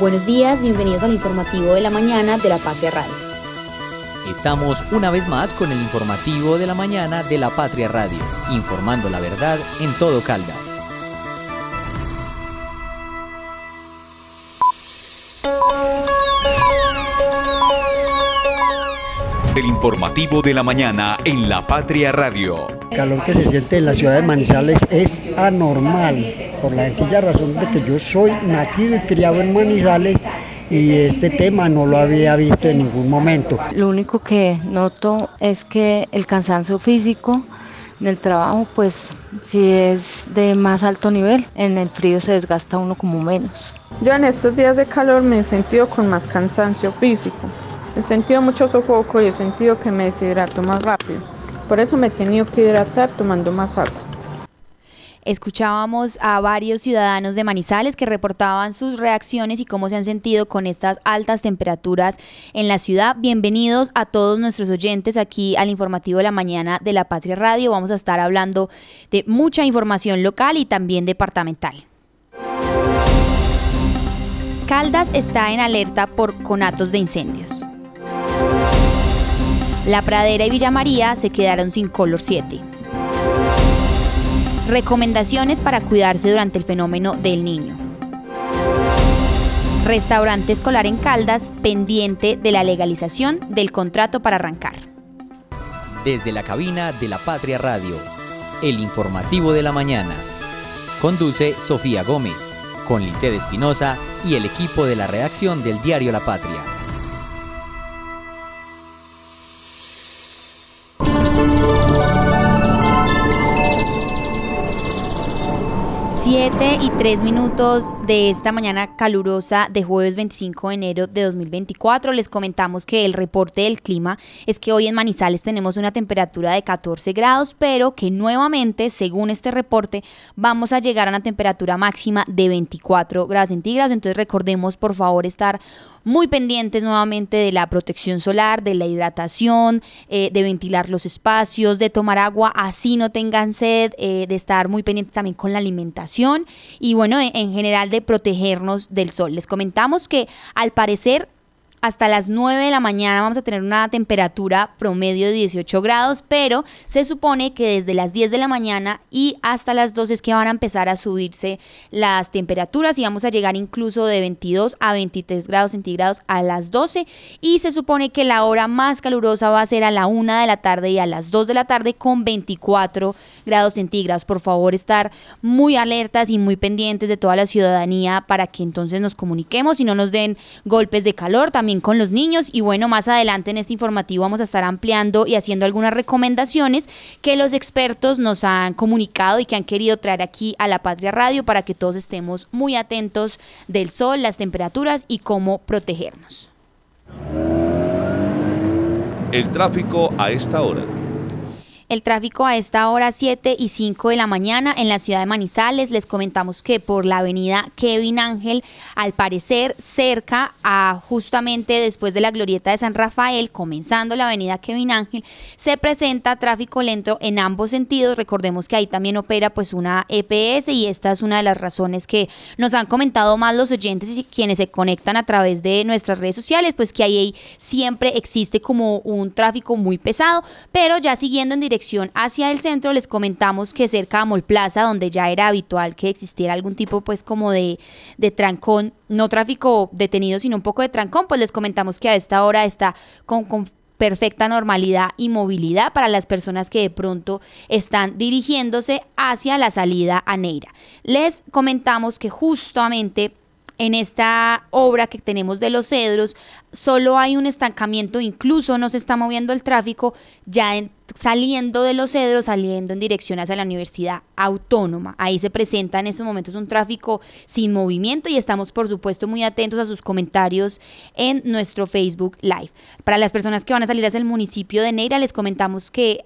Buenos días, bienvenidos al informativo de la mañana de la Patria Radio. Estamos una vez más con el informativo de la mañana de la Patria Radio, informando la verdad en todo Caldas. El informativo de la mañana en la Patria Radio. El calor que se siente en la ciudad de Manizales es anormal, por la sencilla razón de que yo soy nacido y criado en Manizales y este tema no lo había visto en ningún momento. Lo único que noto es que el cansancio físico en el trabajo, pues si es de más alto nivel, en el frío se desgasta uno como menos. Yo en estos días de calor me he sentido con más cansancio físico. He sentido mucho sofoco y he sentido que me deshidrato más rápido. Por eso me he tenido que hidratar tomando más agua. Escuchábamos a varios ciudadanos de Manizales que reportaban sus reacciones y cómo se han sentido con estas altas temperaturas en la ciudad. Bienvenidos a todos nuestros oyentes aquí al informativo de la mañana de la Patria Radio. Vamos a estar hablando de mucha información local y también departamental. Caldas está en alerta por conatos de incendios. La Pradera y Villa María se quedaron sin color 7. Recomendaciones para cuidarse durante el fenómeno del niño. Restaurante escolar en Caldas pendiente de la legalización del contrato para arrancar. Desde la cabina de la Patria Radio, el informativo de la mañana. Conduce Sofía Gómez, con Licede Espinosa y el equipo de la redacción del diario La Patria. 7 y 3 minutos de esta mañana calurosa de jueves 25 de enero de 2024. Les comentamos que el reporte del clima es que hoy en Manizales tenemos una temperatura de 14 grados, pero que nuevamente, según este reporte, vamos a llegar a una temperatura máxima de 24 grados centígrados. Entonces recordemos por favor estar muy pendientes nuevamente de la protección solar, de la hidratación, eh, de ventilar los espacios, de tomar agua así no tengan sed, eh, de estar muy pendientes también con la alimentación y bueno, en general de protegernos del sol. Les comentamos que al parecer hasta las 9 de la mañana vamos a tener una temperatura promedio de 18 grados, pero se supone que desde las 10 de la mañana y hasta las 12 es que van a empezar a subirse las temperaturas y vamos a llegar incluso de 22 a 23 grados centígrados a las 12 y se supone que la hora más calurosa va a ser a la 1 de la tarde y a las 2 de la tarde con 24 grados centígrados. Por favor, estar muy alertas y muy pendientes de toda la ciudadanía para que entonces nos comuniquemos y no nos den golpes de calor. También con los niños y bueno, más adelante en este informativo vamos a estar ampliando y haciendo algunas recomendaciones que los expertos nos han comunicado y que han querido traer aquí a la Patria Radio para que todos estemos muy atentos del sol, las temperaturas y cómo protegernos. El tráfico a esta hora. El tráfico a esta hora 7 y 5 de la mañana en la ciudad de Manizales. Les comentamos que por la avenida Kevin Ángel, al parecer cerca a justamente después de la glorieta de San Rafael, comenzando la avenida Kevin Ángel, se presenta tráfico lento en ambos sentidos. Recordemos que ahí también opera pues una EPS y esta es una de las razones que nos han comentado más los oyentes y quienes se conectan a través de nuestras redes sociales, pues que ahí siempre existe como un tráfico muy pesado, pero ya siguiendo en dirección hacia el centro, les comentamos que cerca de Mol Plaza, donde ya era habitual que existiera algún tipo pues como de, de trancón, no tráfico detenido, sino un poco de trancón, pues les comentamos que a esta hora está con, con perfecta normalidad y movilidad para las personas que de pronto están dirigiéndose hacia la salida a Neira. Les comentamos que justamente en esta obra que tenemos de los cedros, solo hay un estancamiento, incluso no se está moviendo el tráfico, ya saliendo de los cedros, saliendo en dirección hacia la Universidad Autónoma. Ahí se presenta en estos momentos un tráfico sin movimiento y estamos por supuesto muy atentos a sus comentarios en nuestro Facebook Live. Para las personas que van a salir hacia el municipio de Neira, les comentamos que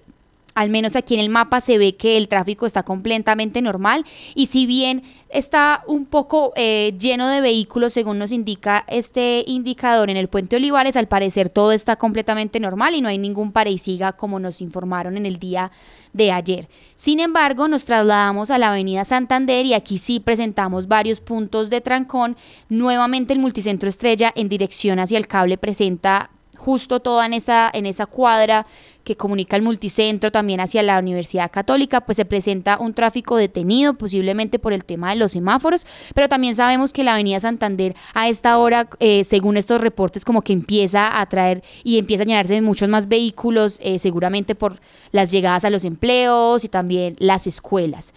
al menos aquí en el mapa se ve que el tráfico está completamente normal y si bien está un poco eh, lleno de vehículos según nos indica este indicador en el puente Olivares, al parecer todo está completamente normal y no hay ningún pare y siga como nos informaron en el día de ayer. Sin embargo, nos trasladamos a la avenida Santander y aquí sí presentamos varios puntos de trancón. Nuevamente el multicentro estrella en dirección hacia el cable presenta justo toda en esa, en esa cuadra que comunica el multicentro también hacia la Universidad Católica, pues se presenta un tráfico detenido, posiblemente por el tema de los semáforos, pero también sabemos que la Avenida Santander a esta hora, eh, según estos reportes, como que empieza a traer y empieza a llenarse de muchos más vehículos, eh, seguramente por las llegadas a los empleos y también las escuelas.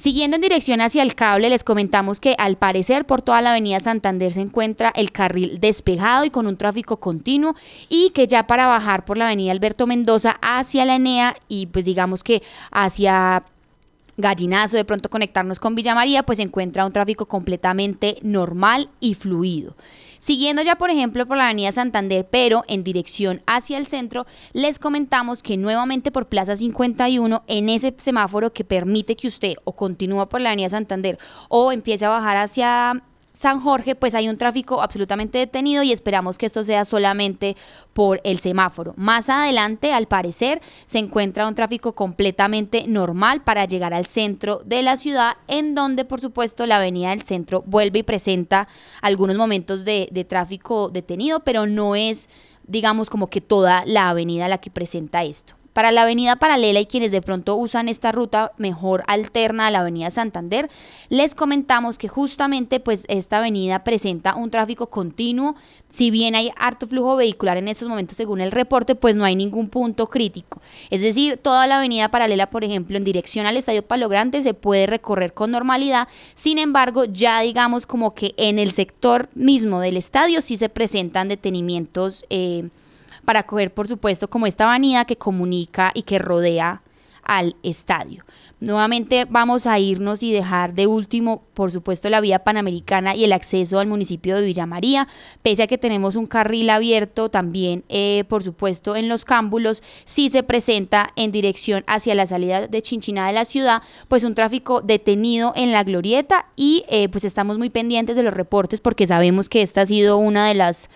Siguiendo en dirección hacia el cable, les comentamos que al parecer por toda la avenida Santander se encuentra el carril despejado y con un tráfico continuo y que ya para bajar por la avenida Alberto Mendoza hacia la Enea y pues digamos que hacia Gallinazo, de pronto conectarnos con Villa María, pues se encuentra un tráfico completamente normal y fluido. Siguiendo ya, por ejemplo, por la Avenida Santander, pero en dirección hacia el centro, les comentamos que nuevamente por Plaza 51, en ese semáforo que permite que usted o continúa por la Avenida Santander o empiece a bajar hacia San Jorge, pues hay un tráfico absolutamente detenido y esperamos que esto sea solamente por el semáforo. Más adelante, al parecer, se encuentra un tráfico completamente normal para llegar al centro de la ciudad, en donde, por supuesto, la avenida del centro vuelve y presenta algunos momentos de, tráfico detenido, pero no es, digamos, como que toda la avenida la que presenta esto. Para la avenida paralela y quienes de pronto usan esta ruta mejor alterna a la avenida Santander, les comentamos que justamente pues esta avenida presenta un tráfico continuo. Si bien hay harto flujo vehicular en estos momentos según el reporte, pues no hay ningún punto crítico. Es decir, toda la avenida paralela, por ejemplo, en dirección al Estadio Palo Grande se puede recorrer con normalidad. Sin embargo, ya digamos como que en el sector mismo del estadio sí se presentan detenimientos. Eh, para coger, por supuesto, como esta avenida que comunica y que rodea al estadio. Nuevamente vamos a irnos y dejar de último, por supuesto, la vía panamericana y el acceso al municipio de Villa María, pese a que tenemos un carril abierto también, eh, por supuesto, en los cámbulos, si se presenta en dirección hacia la salida de Chinchina de la ciudad, pues un tráfico detenido en la glorieta y eh, pues estamos muy pendientes de los reportes porque sabemos que esta ha sido una de las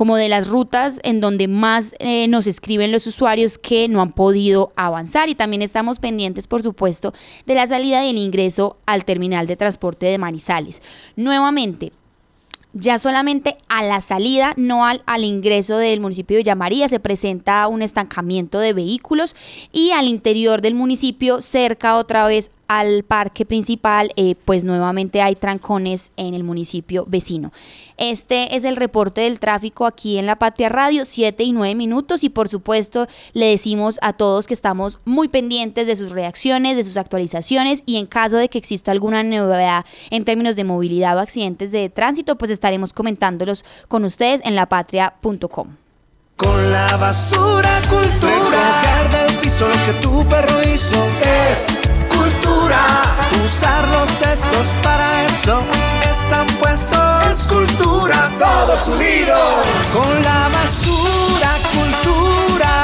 como de las rutas en donde más eh, nos escriben los usuarios que no han podido avanzar y también estamos pendientes, por supuesto, de la salida y el ingreso al terminal de transporte de Manizales. Nuevamente, ya solamente a la salida, no al, al, ingreso del municipio de Villamaría, se presenta un estancamiento de vehículos y al interior del municipio, cerca otra vez al parque principal, eh, pues nuevamente hay trancones en el municipio vecino. Este es el reporte del tráfico aquí en La Patria Radio, 7 y 9 minutos y por supuesto le decimos a todos que estamos muy pendientes de sus reacciones, de sus actualizaciones y en caso de que exista alguna novedad en términos de movilidad o accidentes de tránsito, pues estaremos comentándolos con ustedes en lapatria.com. Con la basura cultura, del piso lo que tu perro hizo es cultura. Usar los cestos para eso están puestos. Es cultura, todos unidos. Con la basura cultura,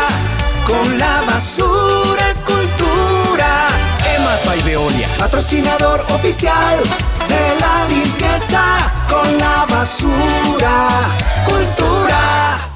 con la basura cultura. Emas by Veolia, patrocinador oficial de la limpieza. Con la basura cultura.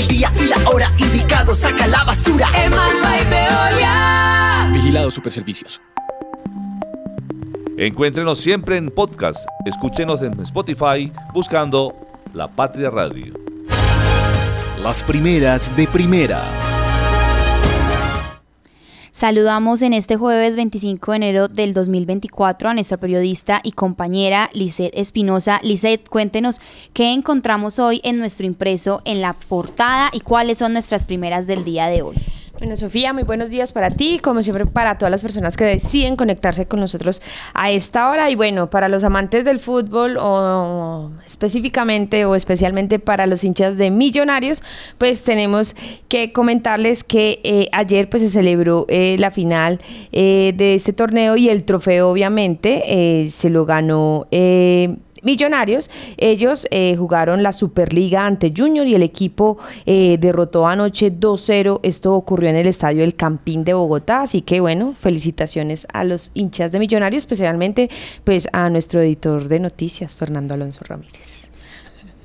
el día y la hora indicado saca la basura. Emas by Veolia. Vigilado Superservicios. Encuéntrenos siempre en podcast. Escúchenos en Spotify buscando La Patria Radio. Las primeras de primera. Saludamos en este jueves 25 de enero del 2024 a nuestra periodista y compañera Lisette Espinosa. Lisette, cuéntenos qué encontramos hoy en nuestro impreso en la portada y cuáles son nuestras primeras del día de hoy. Bueno, Sofía, muy buenos días para ti, como siempre para todas las personas que deciden conectarse con nosotros a esta hora. Y bueno, para los amantes del fútbol o específicamente o especialmente para los hinchas de millonarios, pues tenemos que comentarles que eh, ayer pues se celebró eh, la final eh, de este torneo y el trofeo obviamente se lo ganó Millonarios, ellos eh, jugaron la Superliga ante Junior y el equipo eh, derrotó anoche 2-0. Esto ocurrió en el estadio El Campín de Bogotá, así que bueno, felicitaciones a los hinchas de Millonarios, especialmente pues a nuestro editor de noticias, Fernando Alonso Ramírez.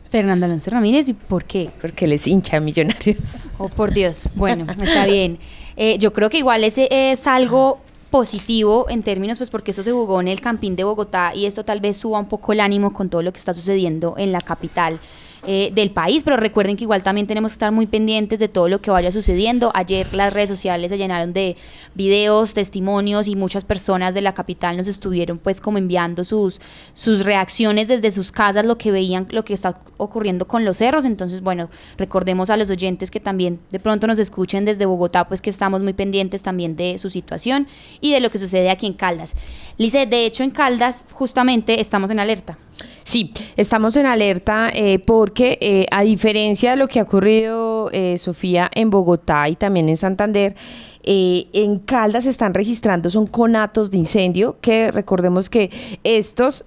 Fernando Alonso Ramírez, ¿y por qué? Porque él es hincha de Millonarios. Oh, por Dios. Bueno, está bien. Eh, yo creo que igual ese es algo positivo en términos, pues porque esto se jugó en el Campín de Bogotá y esto tal vez suba un poco el ánimo con todo lo que está sucediendo en la capital. Eh, del país, pero recuerden que igual también tenemos que estar muy pendientes de todo lo que vaya sucediendo. Ayer las redes sociales se llenaron de videos, testimonios y muchas personas de la capital nos estuvieron pues como enviando sus, sus reacciones desde sus casas, lo que veían, lo que está ocurriendo con los cerros. Entonces, bueno, recordemos a los oyentes que también de pronto nos escuchen desde Bogotá, pues que estamos muy pendientes también de su situación y de lo que sucede aquí en Caldas. Lice, de hecho en Caldas justamente estamos en alerta. Sí, estamos en alerta eh, porque eh, a diferencia de lo que ha ocurrido, eh, Sofía, en Bogotá y también en Santander, en Caldas se están registrando, son conatos de incendio, que recordemos que estos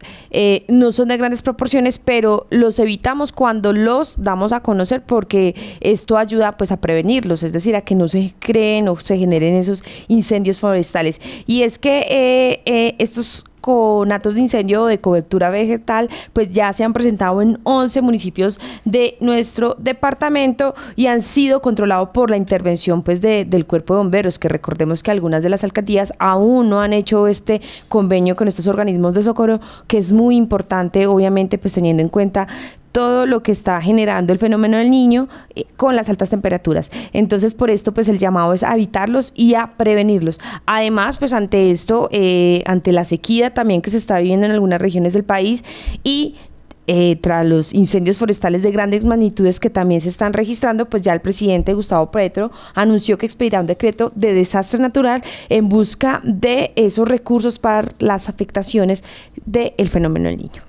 no son de grandes proporciones, pero los evitamos cuando los damos a conocer porque esto ayuda pues a prevenirlos, es decir, a que no se creen o se generen esos incendios forestales. Y es que estos conatos de incendio de cobertura vegetal, pues ya se han presentado en 11 municipios de nuestro departamento y han sido controlados por la intervención pues de, del cuerpo de bomberos, que recordemos que algunas de las alcaldías aún no han hecho este convenio con estos organismos de socorro, que es muy importante, obviamente, pues teniendo en cuenta todo lo que está generando el fenómeno del niño eh, con las altas temperaturas. Entonces, por esto, pues el llamado es a evitarlos y a prevenirlos. Además, pues ante esto, eh, ante la sequía también que se está viviendo en algunas regiones del país y eh, tras los incendios forestales de grandes magnitudes que también se están registrando, pues ya el presidente Gustavo Petro anunció que expedirá un decreto de desastre natural en busca de esos recursos para las afectaciones del fenómeno del niño.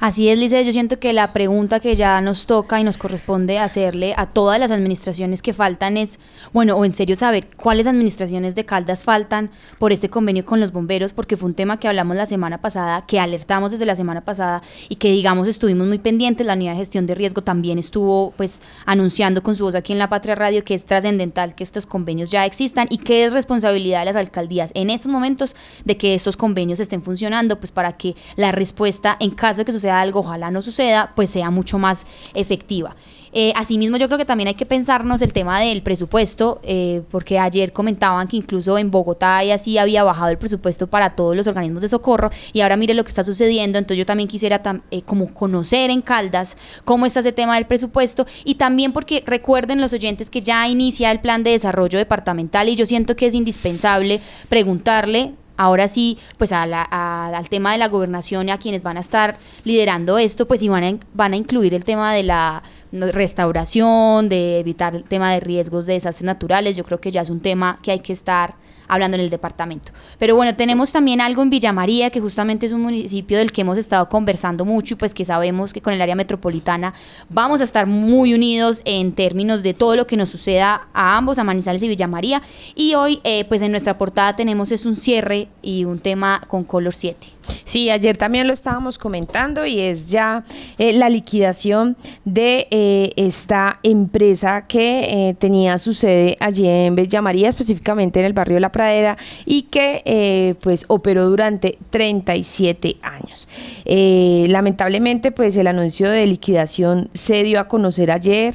Así es, Lice, yo siento que la pregunta que ya nos toca y nos corresponde hacerle a todas las administraciones que faltan es, bueno, o en serio saber cuáles administraciones de Caldas faltan por este convenio con los bomberos, porque fue un tema que hablamos la semana pasada, que alertamos desde la semana pasada y que digamos estuvimos muy pendientes, la unidad de gestión de riesgo también estuvo pues anunciando con su voz aquí en La Patria Radio que es trascendental que estos convenios ya existan y que es responsabilidad de las alcaldías en estos momentos de que estos convenios estén funcionando, pues para que la respuesta en caso de que suceda algo, ojalá no suceda, pues sea mucho más efectiva. Eh, asimismo, yo creo que también hay que pensarnos el tema del presupuesto, eh, porque ayer comentaban que incluso en Bogotá y así había bajado el presupuesto para todos los organismos de socorro y ahora mire lo que está sucediendo, entonces yo también quisiera eh, como conocer en Caldas cómo está ese tema del presupuesto y también porque recuerden los oyentes que ya inicia el plan de desarrollo departamental y yo siento que es indispensable preguntarle ahora sí, pues a al tema de la gobernación y a quienes van a estar liderando esto, pues sí van a, van a incluir el tema de la restauración, de evitar el tema de riesgos de desastres naturales. Yo creo que ya es un tema que hay que estar hablando en el departamento. Pero bueno, tenemos también algo en Villa María, que justamente es un municipio del que hemos estado conversando mucho y pues que sabemos que con el área metropolitana vamos a estar muy unidos en términos de todo lo que nos suceda a ambos, a Manizales y Villa María. Y hoy eh, pues en nuestra portada tenemos es un cierre y un tema con Color 7. Sí, ayer también lo estábamos comentando y es ya eh, la liquidación de eh, esta empresa que tenía su sede allí en Villa María, específicamente en el barrio La Pradera y que eh, pues operó durante 37 años. Eh, lamentablemente pues el anuncio de liquidación se dio a conocer ayer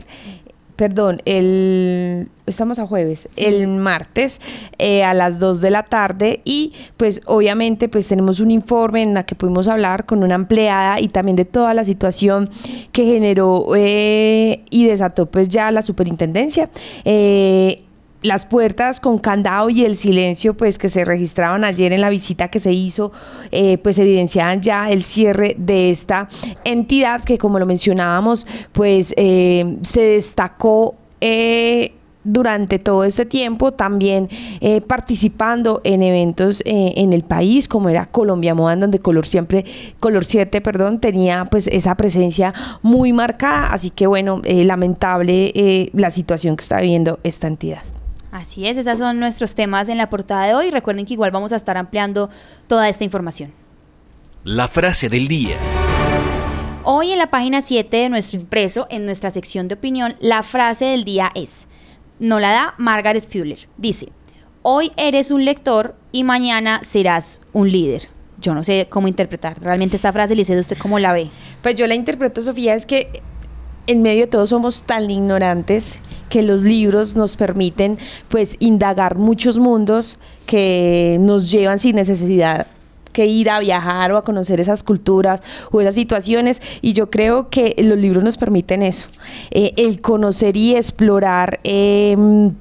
perdón, el estamos a jueves, el martes eh, a las 2 de la tarde y pues obviamente pues tenemos un informe en la que pudimos hablar con una empleada y también de toda la situación que generó y desató pues ya la superintendencia las puertas con candado y el silencio pues que se registraban ayer en la visita que se hizo eh, pues evidenciaban ya el cierre de esta entidad que como lo mencionábamos pues eh, se destacó eh, durante todo este tiempo también participando en eventos en el país como era Colombia Moda donde Color siempre Color 7 perdón tenía pues esa presencia muy marcada. Así que bueno lamentable la situación que está viviendo esta entidad Así es, esos son nuestros temas en la portada de hoy. Recuerden que igual vamos a estar ampliando toda esta información. La frase del día. Hoy en la página 7 de nuestro impreso, en nuestra sección de opinión, la frase del día es, no la da Margaret Fuller. Dice, hoy eres un lector y mañana serás un líder. Yo no sé cómo interpretar realmente esta frase, Lice, ¿usted cómo la ve? Pues yo la interpreto, Sofía, es que en medio de todo somos tan ignorantes que los libros nos permiten pues indagar muchos mundos que nos llevan sin necesidad que ir a viajar o a conocer esas culturas o esas situaciones. Y yo creo que los libros nos permiten eso, eh, el conocer y explorar em,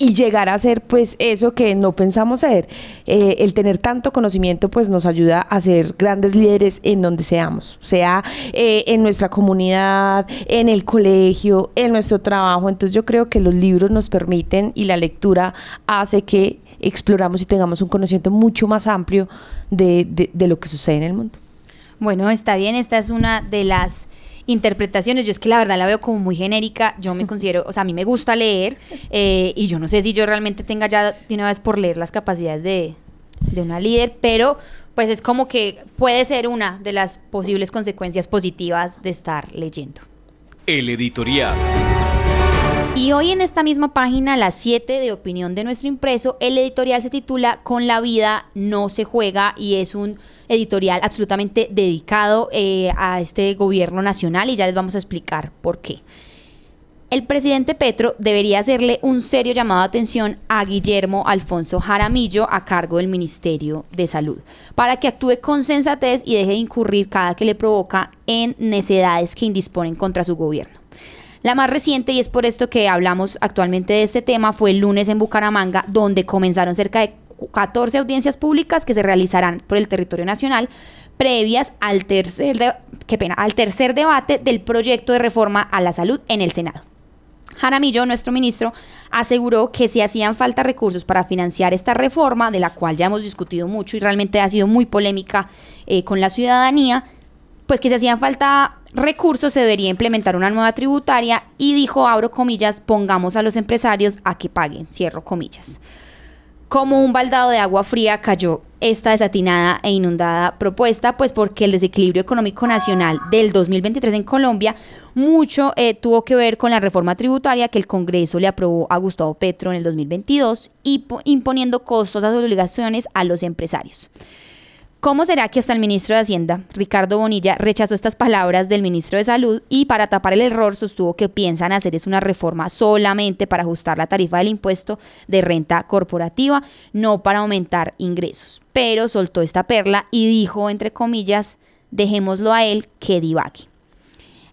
y llegar a ser pues eso que no pensamos ser. Eh, el tener tanto conocimiento pues nos ayuda a ser grandes líderes en donde seamos, sea eh, en nuestra comunidad, en el colegio, en nuestro trabajo. Entonces yo creo que los libros nos permiten y la lectura hace que exploramos y tengamos un conocimiento mucho más amplio de, de lo que sucede en el mundo. Bueno, está bien, esta es una de las interpretaciones. Yo es que la verdad la veo como muy genérica. Yo me considero, o sea, a mí me gusta leer eh, y yo no sé si yo realmente tenga ya de una vez por leer las capacidades de, de una líder, pero pues es como que puede ser una de las posibles consecuencias positivas de estar leyendo. El editorial. Y hoy en esta misma página, las 7 de opinión de nuestro impreso, el editorial se titula Con la vida no se juega y es un editorial absolutamente dedicado eh, a este gobierno nacional y ya les vamos a explicar por qué. El presidente Petro debería hacerle un serio llamado de atención a Guillermo Alfonso Jaramillo a cargo del Ministerio de Salud, para que actúe con sensatez y deje de incurrir cada que le provoca en necedades que indisponen contra su gobierno. La más reciente, y es por esto que hablamos actualmente de este tema, fue el lunes en Bucaramanga, donde comenzaron cerca de 14 audiencias públicas que se realizarán por el territorio nacional previas al tercer, qué pena, al tercer debate del proyecto de reforma a la salud en el Senado. Jaramillo, nuestro ministro, aseguró que si hacían falta recursos para financiar esta reforma, de la cual ya hemos discutido mucho y realmente ha sido muy polémica eh, con la ciudadanía, pues que si hacían falta recursos se debería implementar una nueva tributaria y dijo, abro comillas, pongamos a los empresarios a que paguen, cierro comillas. Como un baldado de agua fría cayó esta desatinada e inundada propuesta, pues porque el desequilibrio económico nacional del 2023 en Colombia mucho eh, tuvo que ver con la reforma tributaria que el Congreso le aprobó a Gustavo Petro en el 2022 y imponiendo costos a sus obligaciones a los empresarios. ¿Cómo será que hasta el ministro de Hacienda, Ricardo Bonilla, rechazó estas palabras del ministro de Salud y para tapar el error sostuvo que piensan hacer es una reforma solamente para ajustar la tarifa del impuesto de renta corporativa, no para aumentar ingresos? Pero soltó esta perla y dijo, entre comillas, dejémoslo a él que divague.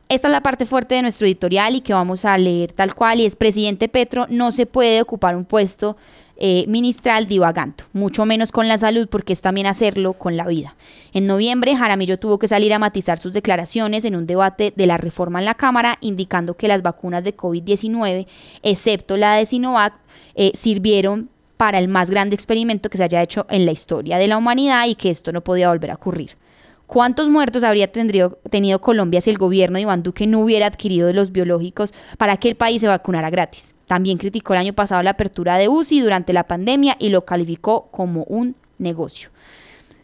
Esta es la parte fuerte de nuestro editorial y que vamos a leer tal cual y es presidente Petro no se puede ocupar un puesto eh, ministral divagando, mucho menos con la salud porque es también hacerlo con la vida. En noviembre, Jaramillo tuvo que salir a matizar sus declaraciones en un debate de la reforma en la Cámara, indicando que las vacunas de COVID-19, excepto la de Sinovac, eh, sirvieron para el más grande experimento que se haya hecho en la historia de la humanidad y que esto no podía volver a ocurrir. ¿Cuántos muertos habría tenido Colombia si el gobierno de Iván Duque no hubiera adquirido los biológicos para que el país se vacunara gratis? También criticó el año pasado la apertura de UCI durante la pandemia y lo calificó como un negocio.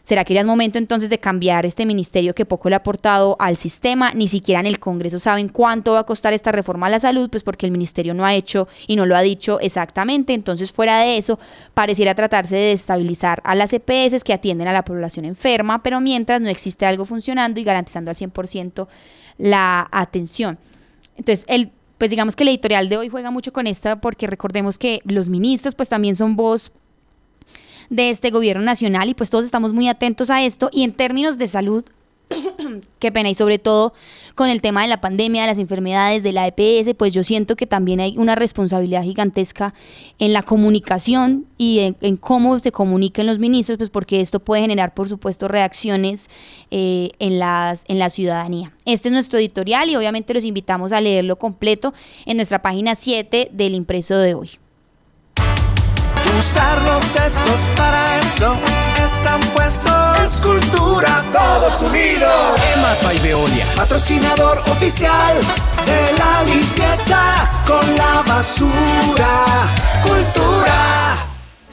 ¿Será que ya es momento entonces de cambiar este ministerio que poco le ha aportado al sistema? Ni siquiera en el Congreso saben cuánto va a costar esta reforma a la salud, pues porque el ministerio no ha hecho y no lo ha dicho exactamente. Entonces, fuera de eso, pareciera tratarse de estabilizar a las EPS que atienden a la población enferma, pero mientras no existe algo funcionando y garantizando al 100% la atención. Entonces, el pues digamos que el editorial de hoy juega mucho con esta porque recordemos que los ministros pues también son voz de este gobierno nacional y pues todos estamos muy atentos a esto. Y en términos de salud, qué pena, y sobre todo con el tema de la pandemia, de las enfermedades, de la EPS, pues yo siento que también hay una responsabilidad gigantesca en la comunicación y en, cómo se comuniquen los ministros, pues porque esto puede generar, por supuesto, reacciones eh, en, las, en la ciudadanía. Este es nuestro editorial y obviamente los invitamos a leerlo completo en nuestra página 7 del impreso de hoy. Usar los cestos para eso están puestos. Escultura, todos unidos. Emas by Veolia. Patrocinador oficial de la limpieza con la basura. Cultura.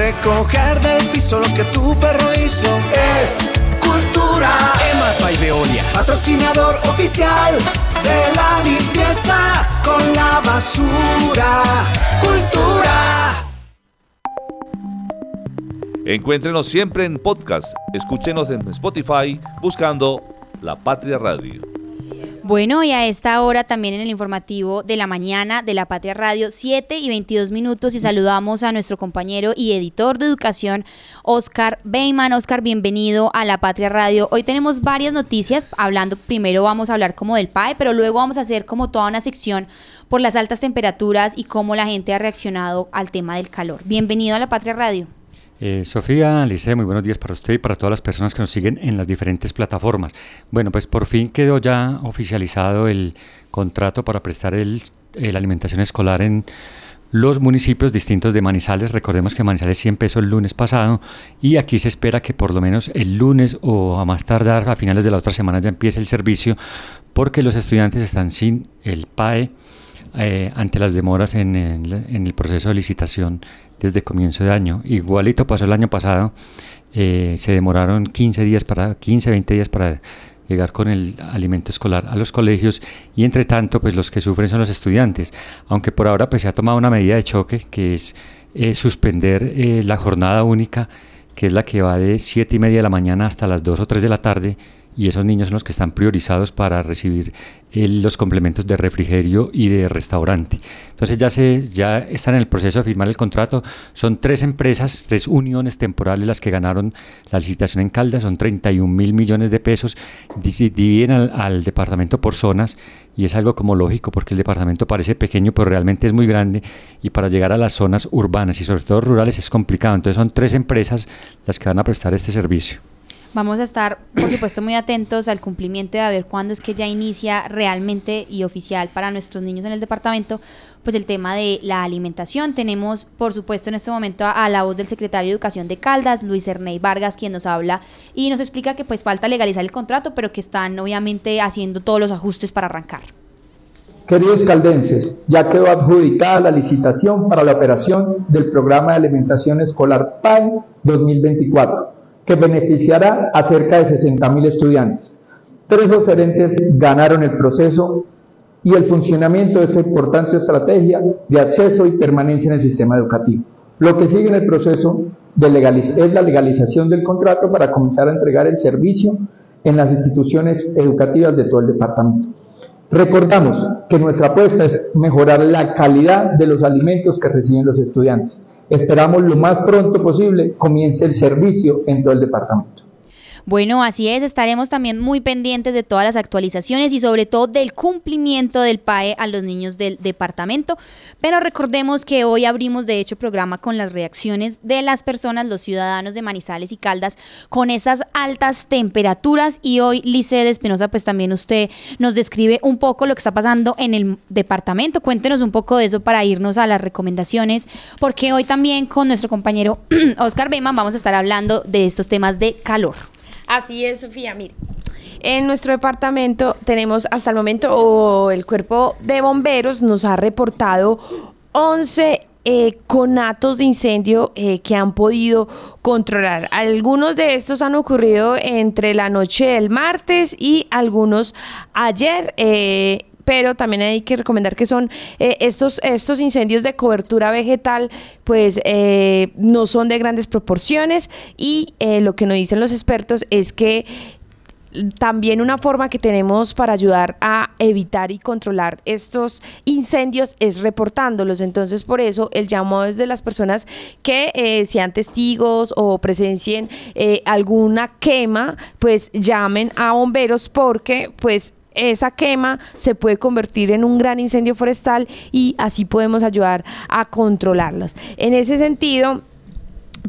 Recoger del piso lo que tu perro hizo es cultura. Emas by Veolia. Patrocinador oficial de la limpieza con la basura. Cultura. Encuéntrenos siempre en podcast. Escúchenos en Spotify buscando La Patria Radio. Bueno, y a esta hora también en el informativo de la mañana de la Patria Radio, 7 y 22 minutos, y saludamos a nuestro compañero y editor de educación, Oscar Beyman. Oscar, bienvenido a la Patria Radio. Hoy tenemos varias noticias, hablando, primero vamos a hablar como del PAE, pero luego vamos a hacer como toda una sección por las altas temperaturas y cómo la gente ha reaccionado al tema del calor. Bienvenido a la Patria Radio. Eh, Sofía, Alice, muy buenos días para usted y para todas las personas que nos siguen en las diferentes plataformas. Bueno, pues por fin quedó ya oficializado el contrato para prestar el, la alimentación escolar en los municipios distintos de Manizales. Recordemos que Manizales sí empezó el lunes pasado y aquí se espera que por lo menos el lunes o a más tardar a finales de la otra semana ya empiece el servicio porque los estudiantes están sin el PAE eh, ante las demoras en el, proceso de licitación desde comienzo de año. Igualito pasó el año pasado, eh, se demoraron 15 días para 15, 20 días para llegar con el alimento escolar a los colegios y entre tanto pues los que sufren son los estudiantes, aunque por ahora pues se ha tomado una medida de choque que es eh, suspender la jornada única que es la que va de 7 y media de la mañana hasta las 2 o 3 de la tarde y esos niños son los que están priorizados para recibir los complementos de refrigerio y de restaurante. Entonces ya, se, ya están en el proceso de firmar el contrato. Son tres empresas, tres uniones temporales las que ganaron la licitación en Caldas, son 31 mil millones de pesos, dividen al, departamento por zonas y es algo como lógico porque el departamento parece pequeño pero realmente es muy grande y para llegar a las zonas urbanas y sobre todo rurales es complicado. Entonces son tres empresas las que van a prestar este servicio. Vamos a estar, por supuesto, muy atentos al cumplimiento de a ver cuándo es que ya inicia realmente y oficial para nuestros niños en el departamento, pues el tema de la alimentación. Tenemos, por supuesto, en este momento a, la voz del secretario de Educación de Caldas, Luis Erney Vargas, quien nos habla y nos explica que pues falta legalizar el contrato, pero que están obviamente haciendo todos los ajustes para arrancar. Queridos caldenses, ya quedó adjudicada la licitación para la operación del programa de alimentación escolar PAE 2024 que beneficiará a cerca de 60.000 estudiantes. Tres oferentes ganaron el proceso y el funcionamiento de esta importante estrategia de acceso y permanencia en el sistema educativo. Lo que sigue en el proceso de es la legalización del contrato para comenzar a entregar el servicio en las instituciones educativas de todo el departamento. Recordamos que nuestra apuesta es mejorar la calidad de los alimentos que reciben los estudiantes Esperamos lo más pronto posible comience el servicio en todo el departamento. Bueno, así es, estaremos también muy pendientes de todas las actualizaciones y sobre todo del cumplimiento del PAE a los niños del departamento. Pero recordemos que hoy abrimos de hecho programa con las reacciones de las personas, los ciudadanos de Manizales y Caldas, con esas altas temperaturas. Y hoy, Lice de Espinosa, pues también usted nos describe un poco lo que está pasando en el departamento. Cuéntenos un poco de eso para irnos a las recomendaciones, porque hoy también con nuestro compañero Oscar Beman vamos a estar hablando de estos temas de calor. Así es, Sofía, mire. En nuestro departamento tenemos hasta el momento, o el cuerpo de bomberos nos ha reportado 11 eh, conatos de incendio eh, que han podido controlar. Algunos de estos han ocurrido entre la noche del martes y algunos ayer. Eh, pero también hay que recomendar que son eh, estos, estos incendios de cobertura vegetal, pues eh, no son de grandes proporciones y eh, lo que nos dicen los expertos es que también una forma que tenemos para ayudar a evitar y controlar estos incendios es reportándolos. Entonces, por eso el llamado es de las personas que eh, sean testigos o presencien alguna quema, pues llamen a bomberos porque pues esa quema se puede convertir en un gran incendio forestal y así podemos ayudar a controlarlos. En ese sentido,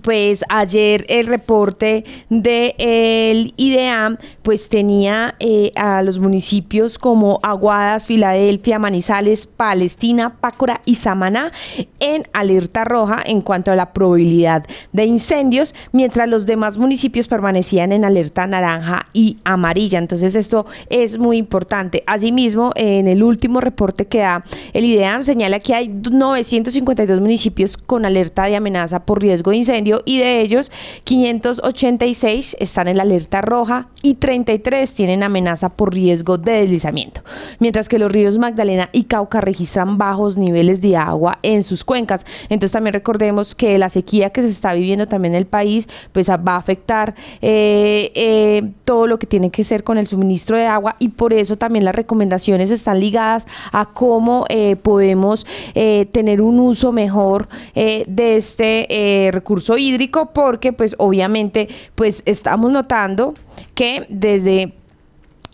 pues ayer el reporte del el IDEAM pues tenía eh, a los municipios como Aguadas, Filadelfia, Manizales, Palestina, Pácora y Samaná en alerta roja en cuanto a la probabilidad de incendios, mientras los demás municipios permanecían en alerta naranja y amarilla. Entonces esto es muy importante. Asimismo, en el último reporte que da el IDEAM señala que hay 952 municipios con alerta de amenaza por riesgo de incendio y de ellos 586 están en la alerta roja y 33 tienen amenaza por riesgo de deslizamiento, mientras que los ríos Magdalena y Cauca registran bajos niveles de agua en sus cuencas. Entonces también recordemos que la sequía que se está viviendo también en el país pues va a afectar eh, eh, todo lo que tiene que ser con el suministro de agua y por eso también las recomendaciones están ligadas a cómo eh, podemos tener un uso mejor de este recurso hídrico porque pues obviamente pues estamos notando que desde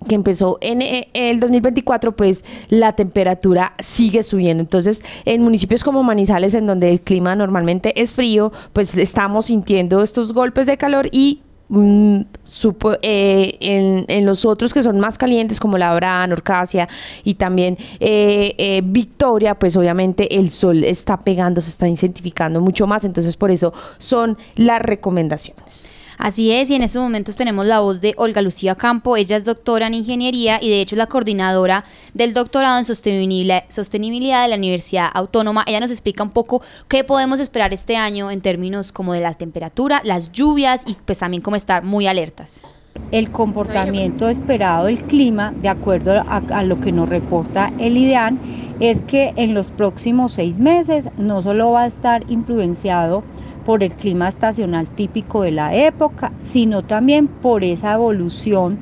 que empezó en eh, el 2024, pues la temperatura sigue subiendo. Entonces, en municipios como Manizales, en donde el clima normalmente es frío, pues estamos sintiendo estos golpes de calor y mm, eh, en, los otros que son más calientes como Labra, Orcasia y también eh, Victoria, pues obviamente el sol está pegando, se está incentificando mucho más, entonces por eso son las recomendaciones. Así es, y en estos momentos tenemos la voz de Olga Lucía Campo. Ella es doctora en ingeniería y de hecho es la coordinadora del doctorado en sostenibilidad, de la Universidad Autónoma. Ella nos explica un poco qué podemos esperar este año en términos como de la temperatura, las lluvias y pues también como estar muy alertas el comportamiento esperado del clima, de acuerdo a, a, lo que nos reporta el IDEAN, es que en los próximos seis meses no solo va a estar influenciado por el clima estacional típico de la época, sino también por esa evolución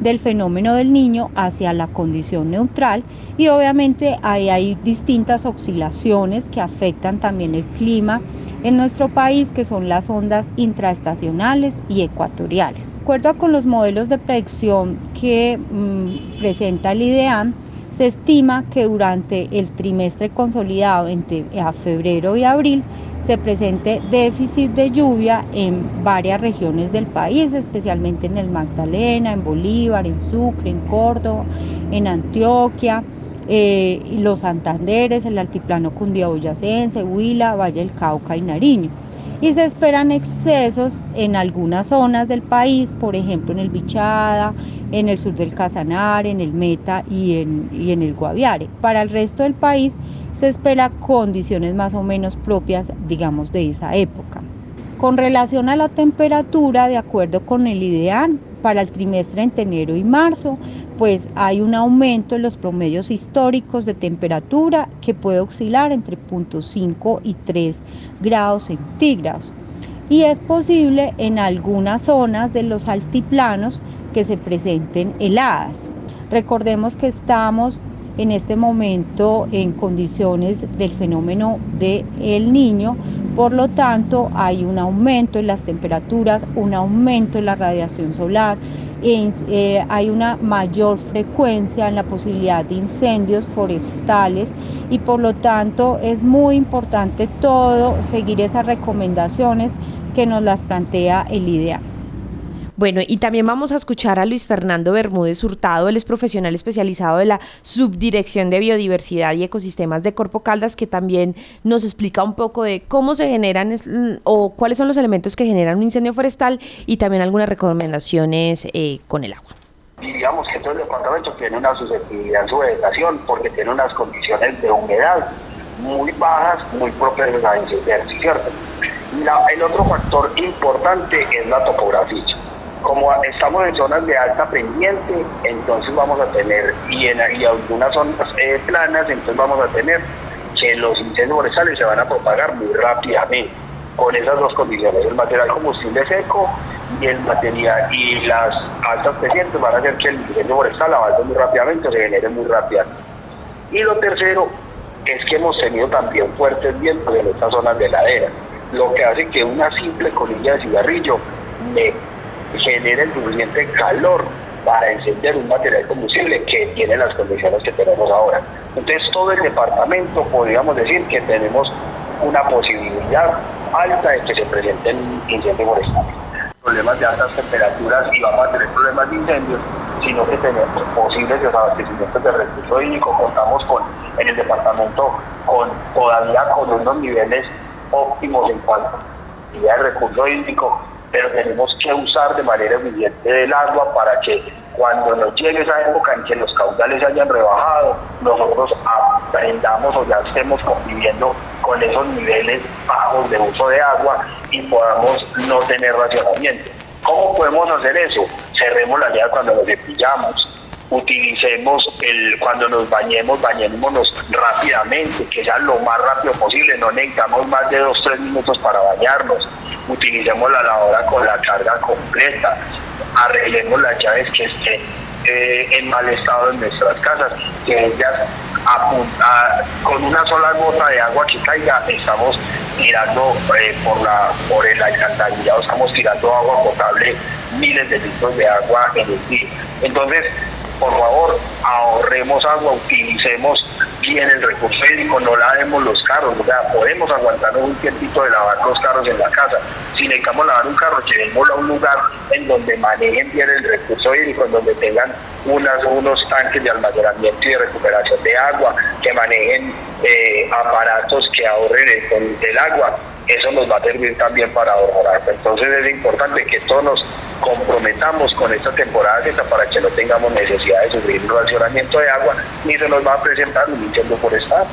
del fenómeno del niño hacia la condición neutral y obviamente ahí hay distintas oscilaciones que afectan también el clima en nuestro país que son las ondas intraestacionales y ecuatoriales. De acuerdo con los modelos de predicción que mm, presenta el IDEAM, se estima que durante el trimestre consolidado entre febrero y abril se presente déficit de lluvia en varias regiones del país, especialmente en el Magdalena, en Bolívar, en Sucre, en Córdoba, en Antioquia, eh, los Santanderes, el altiplano cundiboyacense, Huila, Valle del Cauca y Nariño. Y se esperan excesos en algunas zonas del país, por ejemplo en el Bichada, en el sur del Casanare, en el Meta y en, y en el Guaviare. Para el resto del país se espera condiciones más o menos propias, digamos, de esa época. Con relación a la temperatura, de acuerdo con el ideal, para el trimestre entre enero y marzo, pues hay un aumento en los promedios históricos de temperatura que puede oscilar entre 0.5 y 3 grados centígrados. Y es posible en algunas zonas de los altiplanos que se presenten heladas. Recordemos que estamos en este momento en condiciones del fenómeno del el niño. Por lo tanto, hay un aumento en las temperaturas, un aumento en la radiación solar, eh, hay una mayor frecuencia en la posibilidad de incendios forestales y por lo tanto es muy importante todo seguir esas recomendaciones que nos las plantea el IDEA. Bueno, y también vamos a escuchar a Luis Fernando Bermúdez Hurtado, él es profesional especializado de la Subdirección de Biodiversidad y Ecosistemas de Corpo Caldas, que también nos explica un poco de cómo se generan o cuáles son los elementos que generan un incendio forestal y también algunas recomendaciones eh, con el agua. digamos que todo el departamento tiene una susceptibilidad en su vegetación porque tiene unas condiciones de humedad muy bajas, muy propias a incendiar, ¿cierto? el otro factor importante es la topografía como estamos en zonas de alta pendiente, entonces vamos a tener, y en algunas zonas eh, planas, entonces vamos a tener que los incendios forestales se van a propagar muy rápidamente con esas dos condiciones, el material combustible seco y el material y las altas pendientes van a hacer que el incendio forestal avance muy rápidamente, se genere muy rápidamente. Y lo tercero es que hemos tenido también fuertes vientos en estas zonas de ladera, lo que hace que una simple colilla de cigarrillo me genere el suficiente calor para encender un material combustible que tiene las condiciones que tenemos ahora. Entonces todo el departamento podríamos decir que tenemos una posibilidad alta de que se presenten incendios forestales. Problemas de altas temperaturas y vamos a tener problemas de incendios, sino que tenemos posibles desabastecimientos de recursos hídricos. Contamos con en el departamento con todavía con unos niveles óptimos en cuanto a de recursos hídricos pero tenemos que usar de manera eficiente el agua para que cuando nos llegue esa época en que los caudales hayan rebajado, nosotros aprendamos o ya estemos conviviendo con esos niveles bajos de uso de agua y podamos no tener racionamiento. ¿Cómo podemos hacer eso? Cerremos la llave cuando nos cepillamos, utilicemos el cuando nos bañemos, bañémonos rápidamente, que sea lo más rápido posible, no necesitamos más de dos, tres minutos para bañarnos, utilicemos la lavadora con la carga completa, arreglemos las llaves que estén eh, en mal estado en nuestras casas, que ellas apunta, con una sola gota de agua que caiga, estamos tirando eh, por la por el alcantarillado, estamos tirando agua potable, miles de litros de agua en el día. Entonces, por favor, ahorremos agua, utilicemos bien el recurso hídrico, no lavemos los carros, o sea, podemos aguantarnos un tiempito de lavar los carros en la casa. Si necesitamos lavar un carro, llevémoslo a un lugar en donde manejen bien el recurso hídrico, en donde tengan unas, unos tanques de almacenamiento y de recuperación de agua, que manejen eh, aparatos que ahorren el, el agua eso nos va a servir también para ahorrar. Entonces es importante que todos nos comprometamos con esta temporada para que no tengamos necesidad de sufrir un racionamiento de agua ni se nos va a presentar un incendio forestal.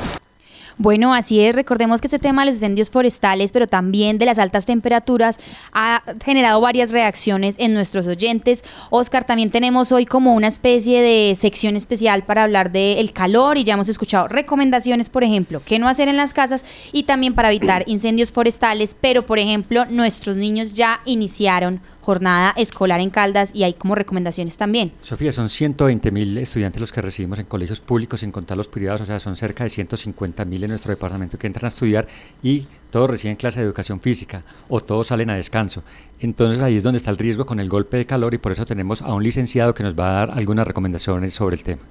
Bueno, así es. Recordemos que este tema de los incendios forestales, pero también de las altas temperaturas, ha generado varias reacciones en nuestros oyentes. Oscar, también tenemos hoy como una especie de sección especial para hablar del calor y ya hemos escuchado recomendaciones, por ejemplo, qué no hacer en las casas y también para evitar incendios forestales, pero por ejemplo, nuestros niños ya iniciaron jornada escolar en Caldas y hay como recomendaciones también. Sofía, son 120 mil estudiantes los que recibimos en colegios públicos, sin contar los privados, o sea, son cerca de 150 mil en nuestro departamento que entran a estudiar y todos reciben clase de educación física o todos salen a descanso. Entonces ahí es donde está el riesgo con el golpe de calor y por eso tenemos a un licenciado que nos va a dar algunas recomendaciones sobre el tema.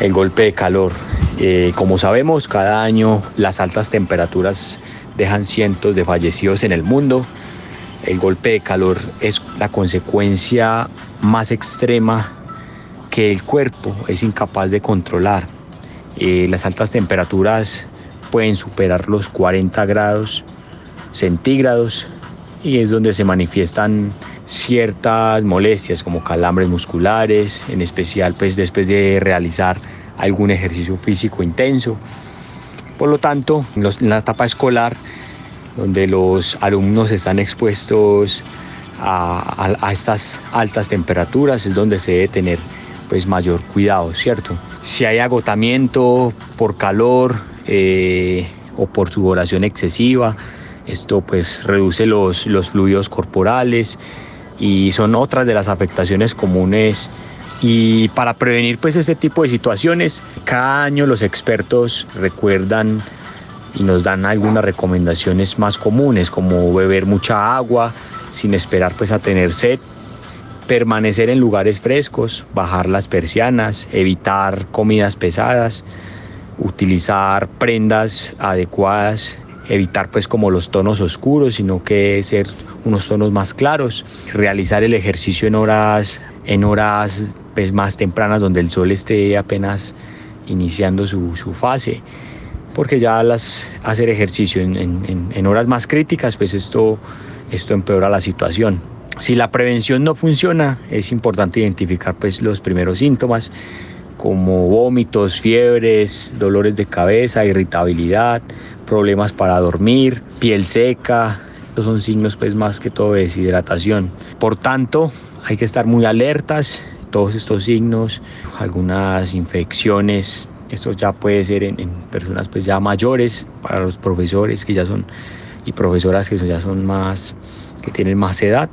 El golpe de calor. Eh, como sabemos, cada año las altas temperaturas dejan cientos de fallecidos en el mundo el golpe de calor es la consecuencia más extrema que el cuerpo es incapaz de controlar. Eh, las altas temperaturas pueden superar los 40 grados centígrados y es donde se manifiestan ciertas molestias como calambres musculares, en especial pues después de realizar algún ejercicio físico intenso. Por lo tanto, en la etapa escolar donde los alumnos están expuestos a, estas altas temperaturas, es donde se debe tener pues mayor cuidado, ¿cierto? Si hay agotamiento por calor eh, o por sudoración excesiva, esto pues reduce los, los fluidos corporales y son otras de las afectaciones comunes y para prevenir pues este tipo de situaciones, cada año los expertos recuerdan y nos dan algunas recomendaciones más comunes como beber mucha agua sin esperar pues a tener sed, permanecer en lugares frescos, bajar las persianas, evitar comidas pesadas, utilizar prendas adecuadas, evitar pues como los tonos oscuros, sino que ser unos tonos más claros, realizar el ejercicio en horas en horas pues, más tempranas donde el sol esté apenas iniciando su, su fase porque ya las, hacer ejercicio en, horas más críticas, pues esto, esto empeora la situación. Si la prevención no funciona, es importante identificar pues, los primeros síntomas como vómitos, fiebres, dolores de cabeza, irritabilidad, problemas para dormir, piel seca, estos son signos pues más que todo de deshidratación. Por tanto, hay que estar muy alertas, todos estos signos, algunas infecciones, esto ya puede ser en, en personas pues ya mayores, para los profesores que ya son y profesoras que ya son más, que tienen más edad,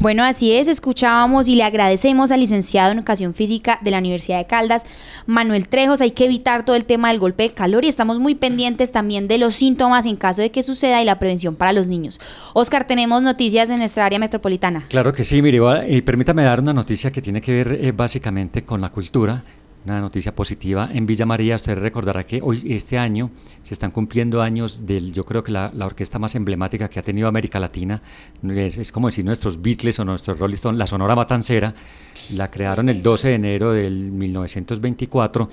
bueno, así es, escuchábamos y le agradecemos al licenciado en Educación Física de la Universidad de Caldas, Manuel Trejos. Hay que evitar todo el tema del golpe de calor y estamos muy pendientes también de los síntomas en caso de que suceda y la prevención para los niños. Oscar, tenemos noticias en nuestra área metropolitana. Claro que sí, mire, y permítame dar una noticia que tiene que ver eh, básicamente con la cultura una noticia positiva. En Villa María, usted recordará que hoy, este año, se están cumpliendo años del, yo creo que la, orquesta más emblemática que ha tenido América Latina, es, como decir nuestros Beatles o nuestros Rolling Stones, la Sonora Matancera, la crearon el 12 de enero del 1924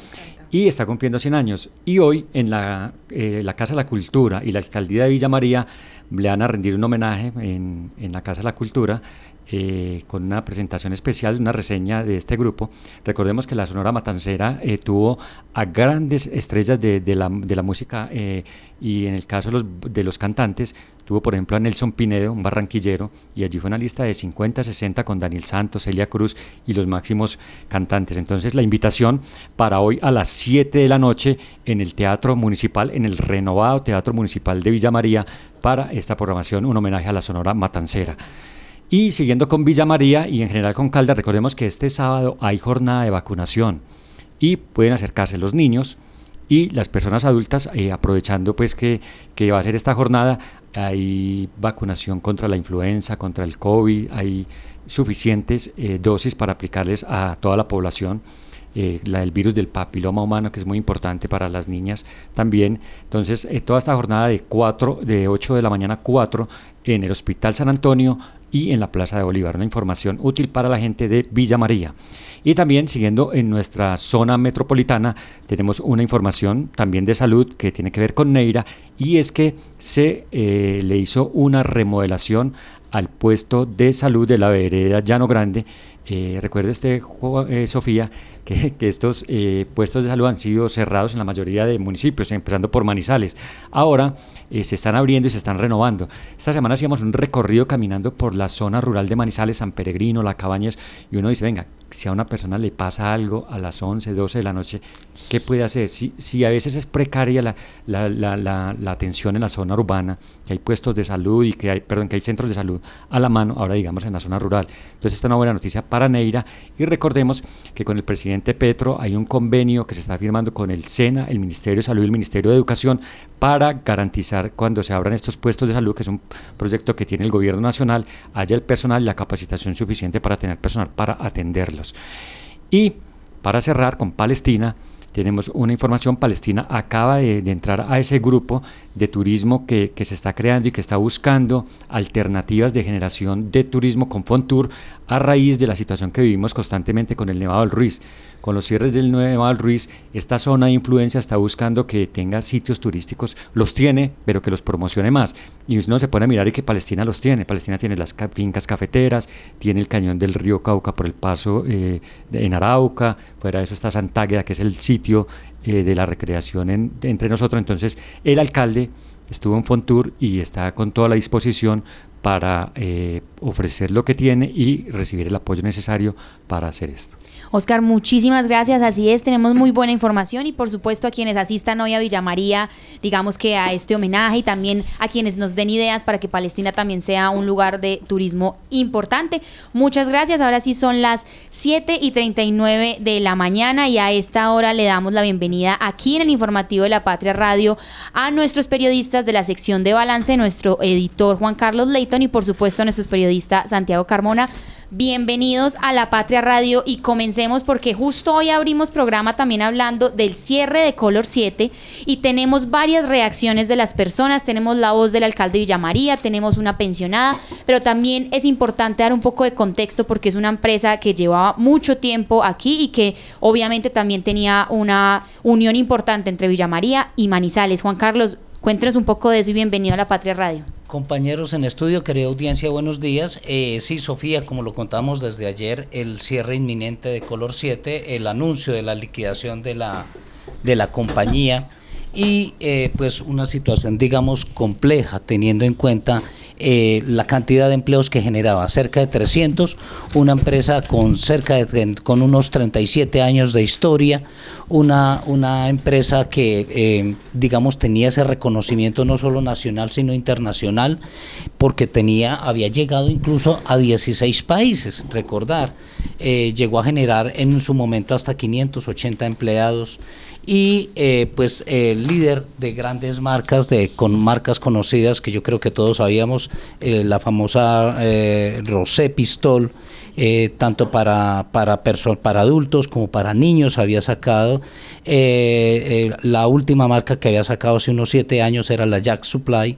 y está cumpliendo 100 años. Y hoy en la, eh, la Casa de la Cultura y la Alcaldía de Villa María le van a rendir un homenaje en, en la Casa de la Cultura eh, con una presentación especial, una reseña de este grupo. Recordemos que la Sonora Matancera eh, tuvo a grandes estrellas de, la, de la, música eh, y en el caso de los, de los, cantantes, tuvo por ejemplo a Nelson Pinedo, un barranquillero, y allí fue una lista de 50, 60 con Daniel Santos, Celia Cruz y los máximos cantantes. Entonces la invitación para hoy a las 7 de la noche en el Teatro Municipal, en el renovado Teatro Municipal de Villa María, para esta programación, un homenaje a la Sonora Matancera. Y siguiendo con Villa María y en general con Caldas, recordemos que este sábado hay jornada de vacunación y pueden acercarse los niños y las personas adultas, eh, aprovechando pues que, que, va a ser esta jornada, hay vacunación contra la influenza, contra el COVID, hay suficientes eh, dosis para aplicarles a toda la población. Eh, la del virus del papiloma humano, que es muy importante para las niñas también. Entonces, toda esta jornada de 4, de 8 de la mañana a 4 en el Hospital San Antonio y en la Plaza de Bolívar. Una información útil para la gente de Villa María. Y también, siguiendo en nuestra zona metropolitana, tenemos una información también de salud que tiene que ver con Neira y es que se eh, le hizo una remodelación al puesto de salud de la vereda Llano Grande. Eh, recuerde este, Sofía, que, estos puestos de salud han sido cerrados en la mayoría de municipios, empezando por Manizales. Ahora eh, se están abriendo y se están renovando. Esta semana hacíamos un recorrido caminando por la zona rural de Manizales, San Peregrino, La Cabañas, y uno dice, venga, si a una persona le pasa algo a las 11, 12 de la noche, ¿qué puede hacer? Si, si a veces es precaria la, la, la, la, atención en la zona urbana, que hay puestos de salud y que hay, perdón, que hay centros de salud a la mano, ahora digamos en la zona rural. Entonces esta es una buena noticia para Neira y recordemos que con el presidente Petro hay un convenio que se está firmando con el SENA, el Ministerio de Salud y el Ministerio de Educación para garantizar cuando se abran estos puestos de salud, que es un proyecto que tiene el gobierno nacional, haya el personal y la capacitación suficiente para tener personal para atenderlos. Y para cerrar con Palestina, tenemos una información, Palestina acaba de, entrar a ese grupo de turismo que, que, se está creando y que está buscando alternativas de generación de turismo con Fontour a raíz de la situación que vivimos constantemente con el Nevado del Ruiz con los cierres del Nuevo Ruiz, esta zona de influencia está buscando que tenga sitios turísticos, los tiene, pero que los promocione más. Y uno se pone a mirar y que Palestina los tiene. Palestina tiene las fincas cafeteras, tiene el cañón del río Cauca por el paso eh, en Arauca, fuera de eso está Santágueda, que es el sitio eh, de la recreación entre nosotros. Entonces, el alcalde estuvo en Fontour y está con toda la disposición para eh, ofrecer lo que tiene y recibir el apoyo necesario para hacer esto. Oscar, muchísimas gracias. Así es, tenemos muy buena información y por supuesto a quienes asistan hoy a Villa María, digamos que a este homenaje y también a quienes nos den ideas para que Palestina también sea un lugar de turismo importante. Muchas gracias. Ahora sí son las 7 y 39 de la mañana y a esta hora le damos la bienvenida aquí en el informativo de la Patria Radio a nuestros periodistas de la sección de balance, nuestro editor Juan Carlos Leighton y por supuesto a nuestro periodista Santiago Carmona. Bienvenidos a La Patria Radio y comencemos porque justo hoy abrimos programa también hablando del cierre de Color 7 y tenemos varias reacciones de las personas, tenemos la voz del alcalde Villamaría, tenemos una pensionada, pero también es importante dar un poco de contexto porque es una empresa que llevaba mucho tiempo aquí y que obviamente también tenía una unión importante entre Villamaría y Manizales. Juan Carlos, cuéntenos un poco de eso y bienvenido a La Patria Radio compañeros en estudio, querida audiencia, buenos días. Eh, sí, Sofía, como lo contamos desde ayer, el cierre inminente de Color 7, el anuncio de la liquidación de la, de la compañía y eh, pues una situación digamos compleja teniendo en cuenta eh, la cantidad de empleos que generaba, cerca de 300, una empresa con cerca de con unos 37 años de historia, una, una empresa que eh, digamos tenía ese reconocimiento no solo nacional sino internacional, porque tenía, había llegado incluso a 16 países, recordar, llegó a generar en su momento hasta 580 empleados y eh, pues el líder de grandes marcas, de con marcas conocidas que yo creo que todos sabíamos, eh, la famosa eh, Rosé Pistol, tanto para, para, para adultos como para niños había sacado. la última marca que había sacado hace unos siete años era la Jack Supply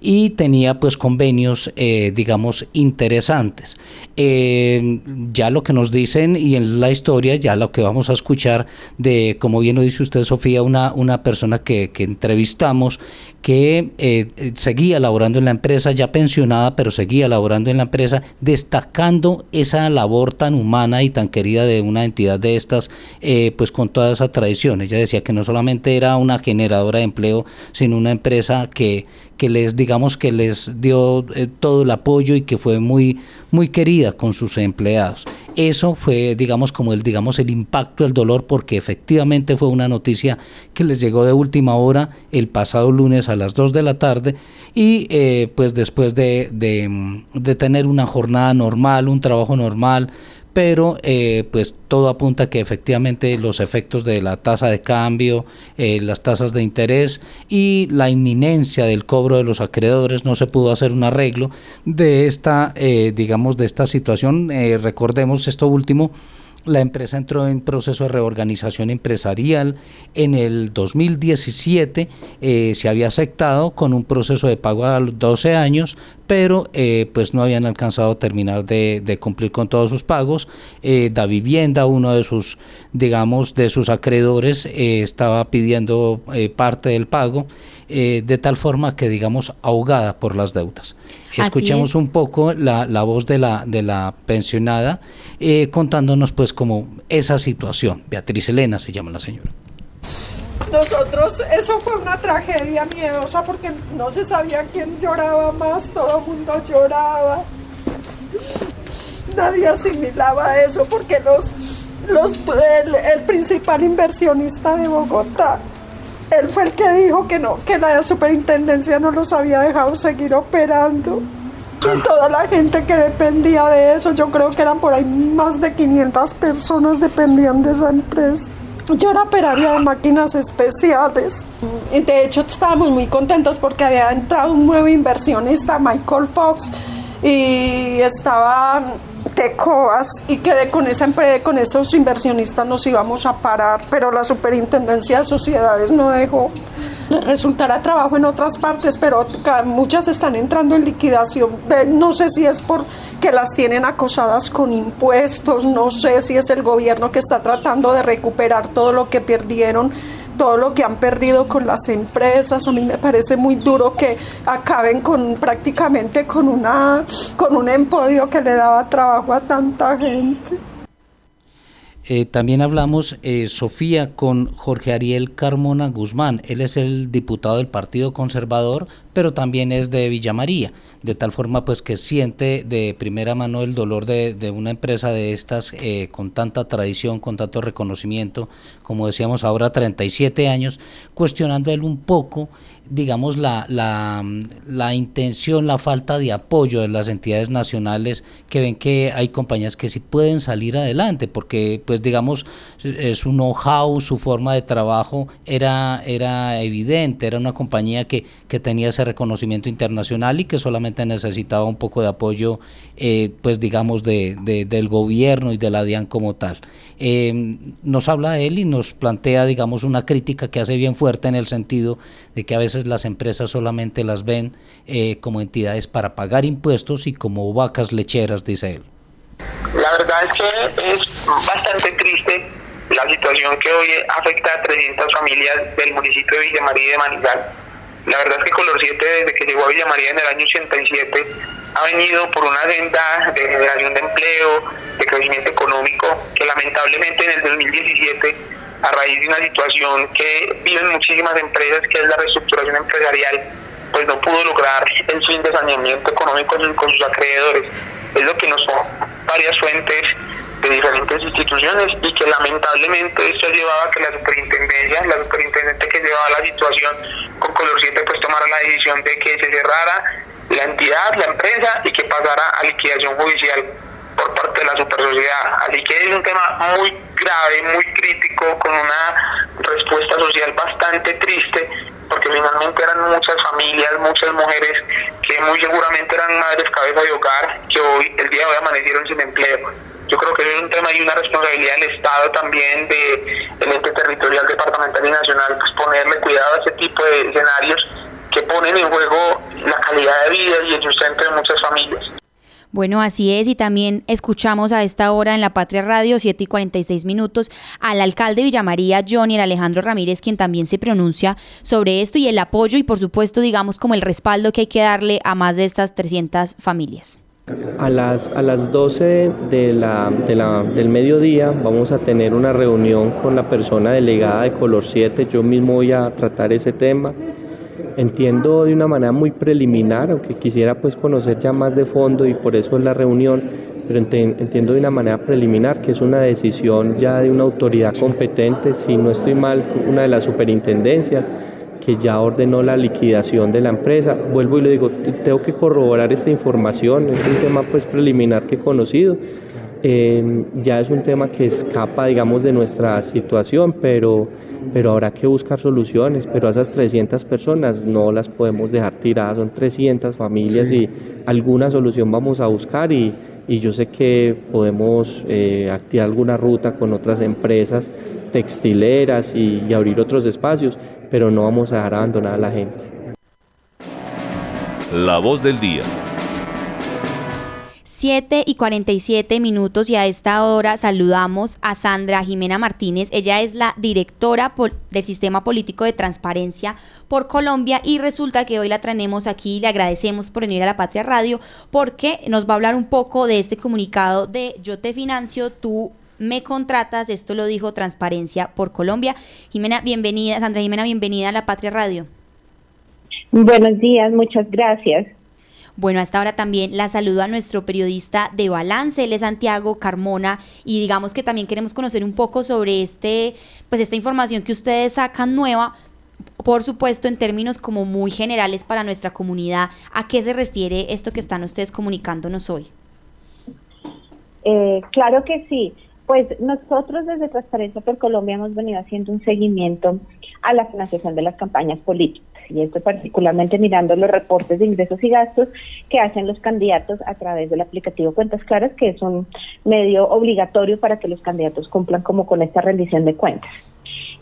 y tenía pues convenios, eh, digamos, interesantes. Eh, ya lo que nos dicen y en la historia, ya lo que vamos a escuchar de, como bien lo dice usted, Sofía, una, una persona que, que entrevistamos que eh, seguía laborando en la empresa, ya pensionada, pero seguía laborando en la empresa, destacando esa labor tan humana y tan querida de una entidad de estas, pues con toda esa tradición. Ella decía que no solamente era una generadora de empleo, sino una empresa que, que les digamos que les dio eh, todo el apoyo y que fue muy muy querida con sus empleados. Eso fue digamos como el digamos el impacto el dolor porque efectivamente fue una noticia que les llegó de última hora el pasado lunes a las 2 de la tarde. Y eh, pues después de, de, de tener una jornada normal, un trabajo normal, pero eh, pues todo apunta a que efectivamente los efectos de la tasa de cambio, eh, las tasas de interés y la inminencia del cobro de los acreedores no se pudo hacer un arreglo de esta, eh, digamos, de esta situación. recordemos esto último la empresa entró en proceso de reorganización empresarial. En el 2017 eh, se había aceptado con un proceso de pago a los 12 años, pero eh, pues no habían alcanzado a terminar de, cumplir con todos sus pagos. Eh, da Vivienda, uno de sus, digamos, de sus acreedores, estaba pidiendo parte del pago. de tal forma que digamos ahogada por las deudas. Escuchemos un poco la, la, voz de la, de la pensionada eh, contándonos pues como esa situación. Beatriz Elena se llama la señora. Nosotros, eso fue una tragedia miedosa porque no se sabía quién lloraba más, todo el mundo lloraba. Nadie asimilaba eso porque los, los, el, el principal inversionista de Bogotá él fue el que dijo que no, que la superintendencia no los había dejado seguir operando. Y toda la gente que dependía de eso, yo creo que eran por ahí más de 500 personas dependían de esa empresa. Yo era operaria de máquinas especiales. De hecho estábamos muy contentos porque había entrado un nuevo inversionista, Michael Fox, y estaba Tecoas y que con, esa, con esos inversionistas nos íbamos a parar, pero la superintendencia de sociedades no dejó. Resultará trabajo en otras partes, pero muchas están entrando en liquidación. no sé si es porque las tienen acosadas con impuestos, no sé si es el gobierno que está tratando de recuperar todo lo que perdieron todo lo que han perdido con las empresas. A mí me parece muy duro que acaben con prácticamente con una con un empodio que le daba trabajo a tanta gente. Eh, también hablamos, eh, Sofía, con Jorge Ariel Carmona Guzmán. Él es el diputado del Partido Conservador, pero también es de Villa María, de tal forma pues que siente de primera mano el dolor de, una empresa de estas eh, con tanta tradición, con tanto reconocimiento, como decíamos ahora 37 años, cuestionando él un poco digamos, la, la, la, intención, la falta de apoyo de las entidades nacionales que ven que hay compañías que sí pueden salir adelante, porque, pues, digamos, su know-how, su forma de trabajo era, era evidente, era una compañía que, que tenía ese reconocimiento internacional y que solamente necesitaba un poco de apoyo, eh, pues, digamos, de, de, del gobierno y de la DIAN como tal. Eh, nos habla él y nos plantea, digamos, una crítica que hace bien fuerte en el sentido de que a veces las empresas solamente las ven eh, como entidades para pagar impuestos y como vacas lecheras, dice él. La verdad es que es bastante triste la situación que hoy afecta a 300 familias del municipio de Villa María de Manizal. La verdad es que Color 7 desde que llegó a Villa María en el año 87 ha venido por una agenda de generación de empleo, de crecimiento económico, que lamentablemente en el 2017 a raíz de una situación que viven muchísimas empresas, que es la reestructuración empresarial, pues no pudo lograr el fin de saneamiento económico con sus acreedores. Es lo que nos son varias fuentes de diferentes instituciones y que lamentablemente esto llevaba a que la superintendencia, la superintendente que llevaba la situación con color 7 pues tomara la decisión de que se cerrara la entidad, la empresa y que pasara a liquidación judicial por parte de la supersociedad. Así que es un tema muy grave, muy crítico, con una respuesta social bastante triste, porque finalmente eran muchas familias, muchas mujeres que muy seguramente eran madres cabeza de hogar, que hoy, el día de hoy amanecieron sin empleo. Yo creo que es un tema y una responsabilidad del Estado también, del ente territorial, departamental y nacional, pues ponerle cuidado a ese tipo de escenarios que ponen en juego la calidad de vida y el sustento de muchas familias. Bueno, así es, y también escuchamos a esta hora en la Patria Radio, 7 y 46 minutos, al alcalde Villamaría, Johnny Alejandro Ramírez, quien también se pronuncia sobre esto y el apoyo y por supuesto, digamos, como el respaldo que hay que darle a más de estas 300 familias. A las, a las 12 de la, de la, del mediodía vamos a tener una reunión con la persona delegada de Color 7. Yo mismo voy a tratar ese tema. Entiendo de una manera muy preliminar, aunque quisiera pues conocer ya más de fondo y por eso es la reunión, pero entiendo de una manera preliminar que es una decisión ya de una autoridad competente, si no estoy mal, una de las superintendencias que ya ordenó la liquidación de la empresa. Vuelvo y le digo, tengo que corroborar esta información, es un tema pues preliminar que he conocido. Eh, ya es un tema que escapa, digamos, de nuestra situación, pero, pero habrá que buscar soluciones. Pero a esas 300 personas no las podemos dejar tiradas, son 300 familias y alguna solución vamos a buscar y, y yo sé que podemos eh, activar alguna ruta con otras empresas textileras y, y abrir otros espacios, pero no vamos a dejar abandonar a la gente. La voz del día. 7 y 47 minutos y a esta hora saludamos a Sandra Jimena Martínez. Ella es la directora del Sistema Político de Transparencia por Colombia y resulta que hoy la traemos aquí. Le agradecemos por venir a la Patria Radio porque nos va a hablar un poco de este comunicado de Yo te financio, tú me contratas. Esto lo dijo Transparencia por Colombia. Jimena, bienvenida. Sandra Jimena, bienvenida a la Patria Radio. Buenos días, muchas gracias. Bueno, hasta ahora también la saludo a nuestro periodista de Balance, él es Santiago Carmona, y digamos que también queremos conocer un poco sobre este, pues esta información que ustedes sacan nueva, por supuesto en términos como muy generales para nuestra comunidad. ¿A qué se refiere esto que están ustedes comunicándonos hoy? Eh, claro que sí. Pues nosotros desde Transparencia por Colombia hemos venido haciendo un seguimiento a la financiación de las campañas políticas y esto particularmente mirando los reportes de ingresos y gastos que hacen los candidatos a través del aplicativo Cuentas Claras, que es un medio obligatorio para que los candidatos cumplan como con esta rendición de cuentas.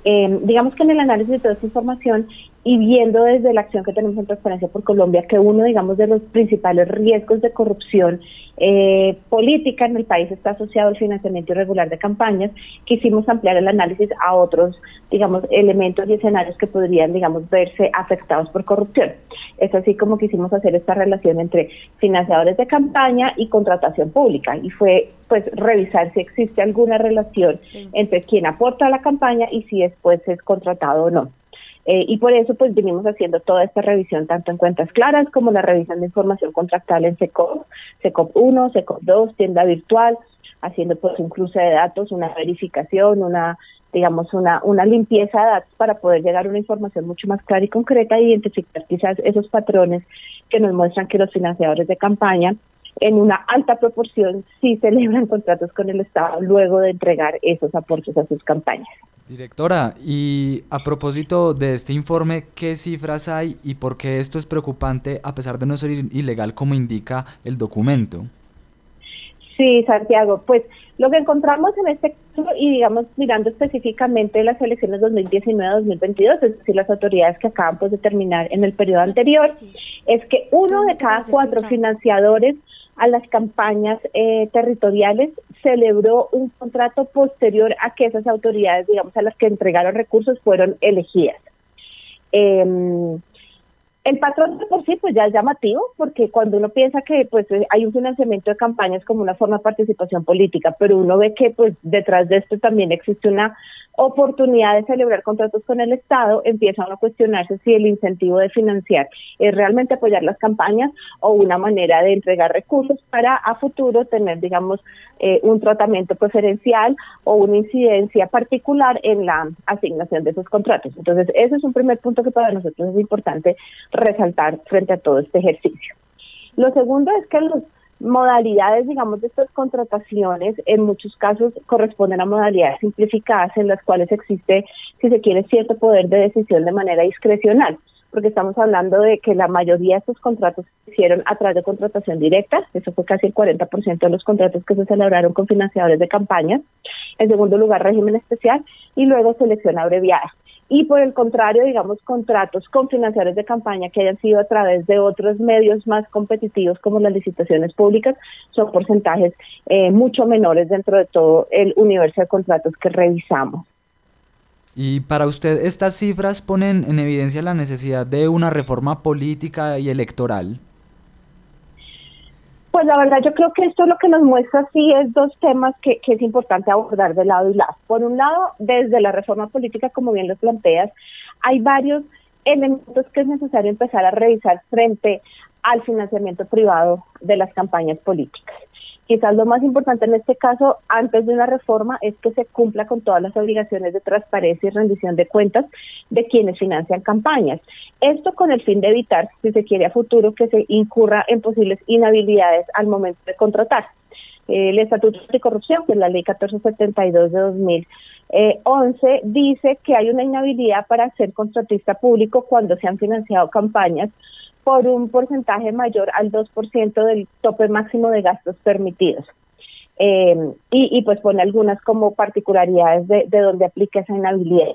Eh, digamos que en el análisis de toda esta información y viendo desde la acción que tenemos en Transparencia por Colombia que uno, digamos, de los principales riesgos de corrupción eh, política en el país está asociado al financiamiento irregular de campañas, quisimos ampliar el análisis a otros, digamos, elementos y escenarios que podrían, digamos, verse afectados por corrupción. Es así como quisimos hacer esta relación entre financiadores de campaña y contratación pública y fue pues revisar si existe alguna relación entre quien aporta a la campaña y si después es contratado o no. Eh, y por eso pues venimos haciendo toda esta revisión tanto en cuentas claras como la revisión de información contractual en SECOP, SECOP 1, SECOP 2, tienda virtual, haciendo pues un cruce de datos, una verificación, una digamos una, una limpieza de datos para poder llegar a una información mucho más clara y concreta e identificar quizás esos patrones que nos muestran que los financiadores de campaña en una alta proporción sí celebran contratos con el Estado luego de entregar esos aportes a sus campañas. Directora, y a propósito de este informe, ¿qué cifras hay y por qué esto es preocupante a pesar de no ser ilegal como indica el documento? Sí, Santiago, pues lo que encontramos en este caso, y digamos mirando específicamente las elecciones 2019-2022, es decir, las autoridades que acaban pues, de terminar en el periodo anterior, es que uno de cada cuatro financiadores a las campañas eh, territoriales celebró un contrato posterior a que esas autoridades, digamos, a las que entregaron recursos fueron elegidas. Em, el patrón de por sí pues ya es llamativo porque cuando uno piensa que pues hay un financiamiento de campañas como una forma de participación política, pero uno ve que pues detrás de esto también existe una oportunidad de celebrar contratos con el Estado, empiezan a cuestionarse si el incentivo de financiar es realmente apoyar las campañas o una manera de entregar recursos para a futuro tener, digamos, eh, un tratamiento preferencial o una incidencia particular en la asignación de esos contratos. Entonces, ese es un primer punto que para nosotros es importante resaltar frente a todo este ejercicio. Lo segundo es que los modalidades, digamos, de estas contrataciones en muchos casos corresponden a modalidades simplificadas en las cuales existe, si se quiere, cierto poder de decisión de manera discrecional, porque estamos hablando de que la mayoría de estos contratos se hicieron a través de contratación directa, eso fue casi el 40% de los contratos que se celebraron con financiadores de campaña, en segundo lugar régimen especial y luego selección abreviada y por el contrario, digamos, contratos con financiadores de campaña que hayan sido a través de otros medios más competitivos como las licitaciones públicas son porcentajes eh, mucho menores dentro de todo el universo de contratos que revisamos. Y para usted, ¿estas cifras ponen en evidencia la necesidad de una reforma política y electoral? Pues la verdad yo creo que esto lo que nos muestra sí es dos temas que, que, es importante abordar de lado y lado. Por un lado, desde la reforma política, como bien lo planteas, hay varios elementos que es necesario empezar a revisar frente al financiamiento privado de las campañas políticas. Quizás lo más importante en este caso, antes de una reforma, es que se cumpla con todas las obligaciones de transparencia y rendición de cuentas de quienes financian campañas. Esto con el fin de evitar, si se quiere a futuro, que se incurra en posibles inhabilidades al momento de contratar. El Estatuto de Corrupción, que es la Ley 1472 de 2011, dice que hay una inhabilidad para ser contratista público cuando se han financiado campañas por un porcentaje mayor al 2% del tope máximo de gastos permitidos. Eh, y, pues pone algunas como particularidades de, de donde aplica esa inhabilidad.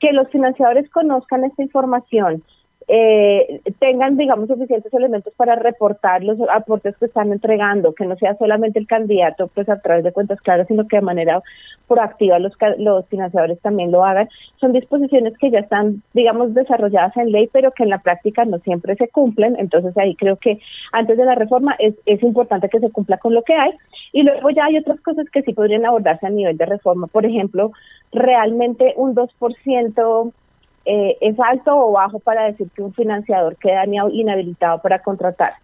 Que los financiadores conozcan esta información eh, tengan, digamos, suficientes elementos para reportar los aportes que están entregando, que no sea solamente el candidato, pues a través de cuentas claras, sino que de manera proactiva los, los financiadores también lo hagan. Son disposiciones que ya están, digamos, desarrolladas en ley, pero que en la práctica no siempre se cumplen. Entonces ahí creo que antes de la reforma es, es importante que se cumpla con lo que hay. Y luego ya hay otras cosas que sí podrían abordarse a nivel de reforma. Por ejemplo, realmente un 2% eh, ¿es alto o bajo para decir que un financiador queda inhabilitado para contratar?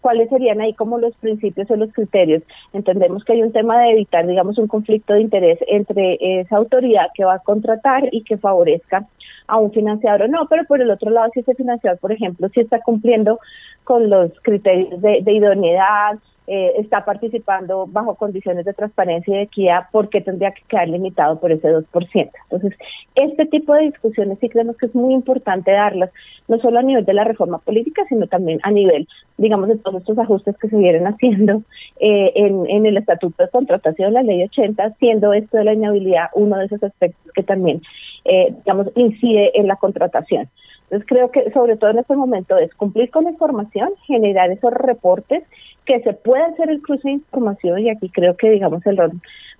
¿Cuáles serían ahí como los principios o los criterios? Entendemos que hay un tema de evitar, digamos, un conflicto de interés entre esa autoridad que va a contratar y que favorezca a un financiador o no, pero por el otro lado, si ese financiador, por ejemplo, si está cumpliendo con los criterios de, de idoneidad, eh, está participando bajo condiciones de transparencia y de equidad, ¿por qué tendría que quedar limitado por ese 2%? Entonces, este tipo de discusiones sí creemos que es muy importante darlas, no solo a nivel de la reforma política, sino también a nivel, digamos, de todos estos ajustes que se vienen haciendo eh, en, el Estatuto de Contratación, la Ley 80, siendo esto de la inhabilidad uno de esos aspectos que también, eh, digamos, incide en la contratación. Entonces creo que sobre todo en este momento es cumplir con la información, generar esos reportes que se puede hacer el cruce de información y aquí creo que digamos el rol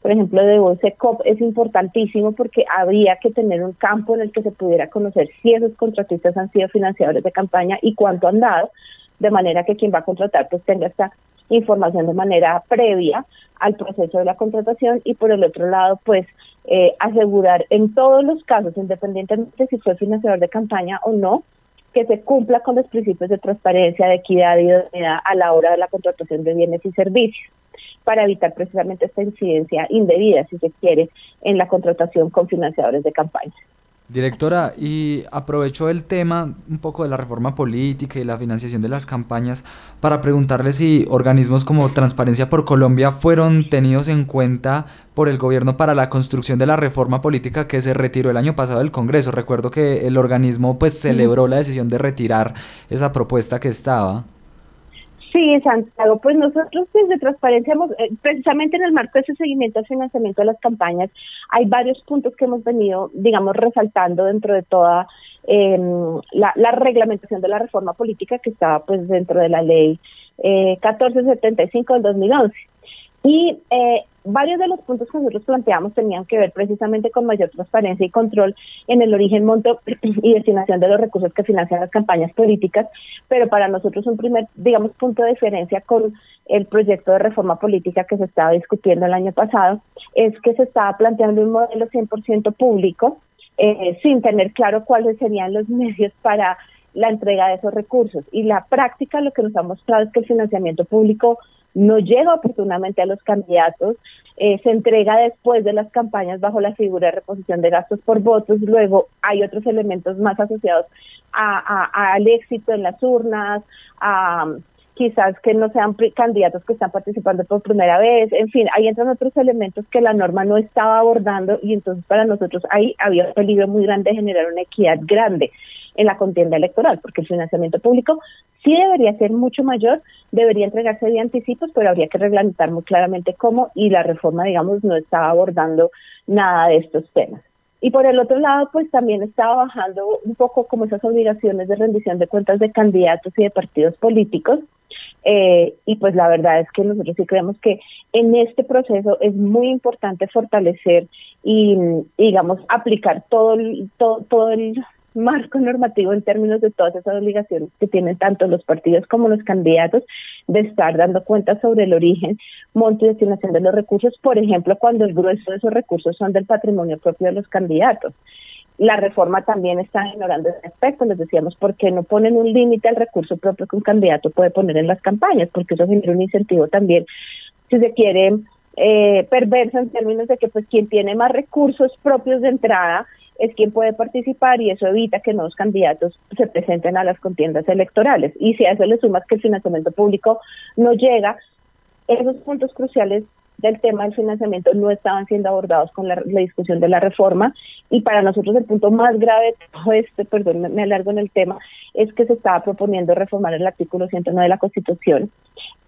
por ejemplo de COP es importantísimo porque habría que tener un campo en el que se pudiera conocer si esos contratistas han sido financiadores de campaña y cuánto han dado de manera que quien va a contratar pues tenga esta información de manera previa al proceso de la contratación y por el otro lado pues eh, asegurar en todos los casos independientemente si fue financiador de campaña o no que se cumpla con los principios de transparencia, de equidad y de unidad a la hora de la contratación de bienes y servicios, para evitar precisamente esta incidencia indebida, si se quiere, en la contratación con financiadores de campaña. Directora, y aprovecho el tema un poco de la reforma política y la financiación de las campañas para preguntarle si organismos como Transparencia por Colombia fueron tenidos en cuenta por el gobierno para la construcción de la reforma política que se retiró el año pasado del Congreso. Recuerdo que el organismo pues celebró la decisión de retirar esa propuesta que estaba. Sí, Santiago, pues nosotros desde Transparencia, hemos, eh, precisamente en el marco de ese seguimiento al financiamiento de las campañas, hay varios puntos que hemos venido, digamos, resaltando dentro de toda em, la, reglamentación de la reforma política que estaba pues dentro de la ley eh, 1475 del 2011. Y eh, varios de los puntos que nosotros planteamos tenían que ver precisamente con mayor transparencia y control en el origen, monto y destinación de los recursos que financian las campañas políticas, pero para nosotros un primer, digamos, punto de diferencia con el proyecto de reforma política que se estaba discutiendo el año pasado es que se estaba planteando un modelo 100% público eh, sin tener claro cuáles serían los medios para la entrega de esos recursos. Y la práctica lo que nos ha mostrado es que el financiamiento público no llega oportunamente a los candidatos, eh, se entrega después de las campañas bajo la figura de reposición de gastos por votos, luego hay otros elementos más asociados al éxito en las urnas, a quizás que no sean candidatos que están participando por primera vez, en fin, ahí entran otros elementos que la norma no estaba abordando y entonces para nosotros ahí había un peligro muy grande de generar una equidad grande en la contienda electoral, porque el financiamiento público sí debería ser mucho mayor, debería entregarse de anticipos, pero habría que reglamentar muy claramente cómo y la reforma, digamos, no estaba abordando nada de estos temas. Y por el otro lado, pues también estaba bajando un poco como esas obligaciones de rendición de cuentas de candidatos y de partidos políticos. Eh, y pues la verdad es que nosotros sí creemos que en este proceso es muy importante fortalecer y, digamos, aplicar todo todo, todo el marco normativo en términos de todas esas obligaciones que tienen tanto los partidos como los candidatos de estar dando cuenta sobre el origen, monto y destinación de los recursos, por ejemplo, cuando el grueso de esos recursos son del patrimonio propio de los candidatos. La reforma también está ignorando ese aspecto, les decíamos, ¿por qué no ponen un límite al recurso propio que un candidato puede poner en las campañas? Porque eso genera un incentivo también, si se quiere, eh, perverso en términos de que pues quien tiene más recursos propios de entrada es quien puede participar y eso evita que nuevos candidatos se presenten a las contiendas electorales. Y si a eso le sumas que el financiamiento público no llega, esos puntos cruciales del tema del financiamiento no estaban siendo abordados con la, discusión de la reforma y para nosotros el punto más grave de todo este, perdón, me alargo en el tema, es que se estaba proponiendo reformar el artículo 109 de la Constitución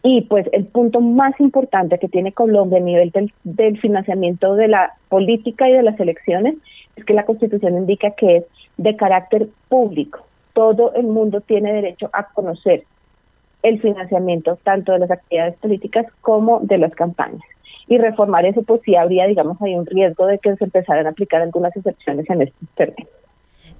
y pues el punto más importante que tiene Colombia a nivel del, del financiamiento de la política y de las elecciones es que la Constitución indica que es de carácter público. Todo el mundo tiene derecho a conocer el financiamiento tanto de las actividades políticas como de las campañas. Y reformar eso, pues sí habría, digamos, hay un riesgo de que se empezaran a aplicar algunas excepciones en este términos.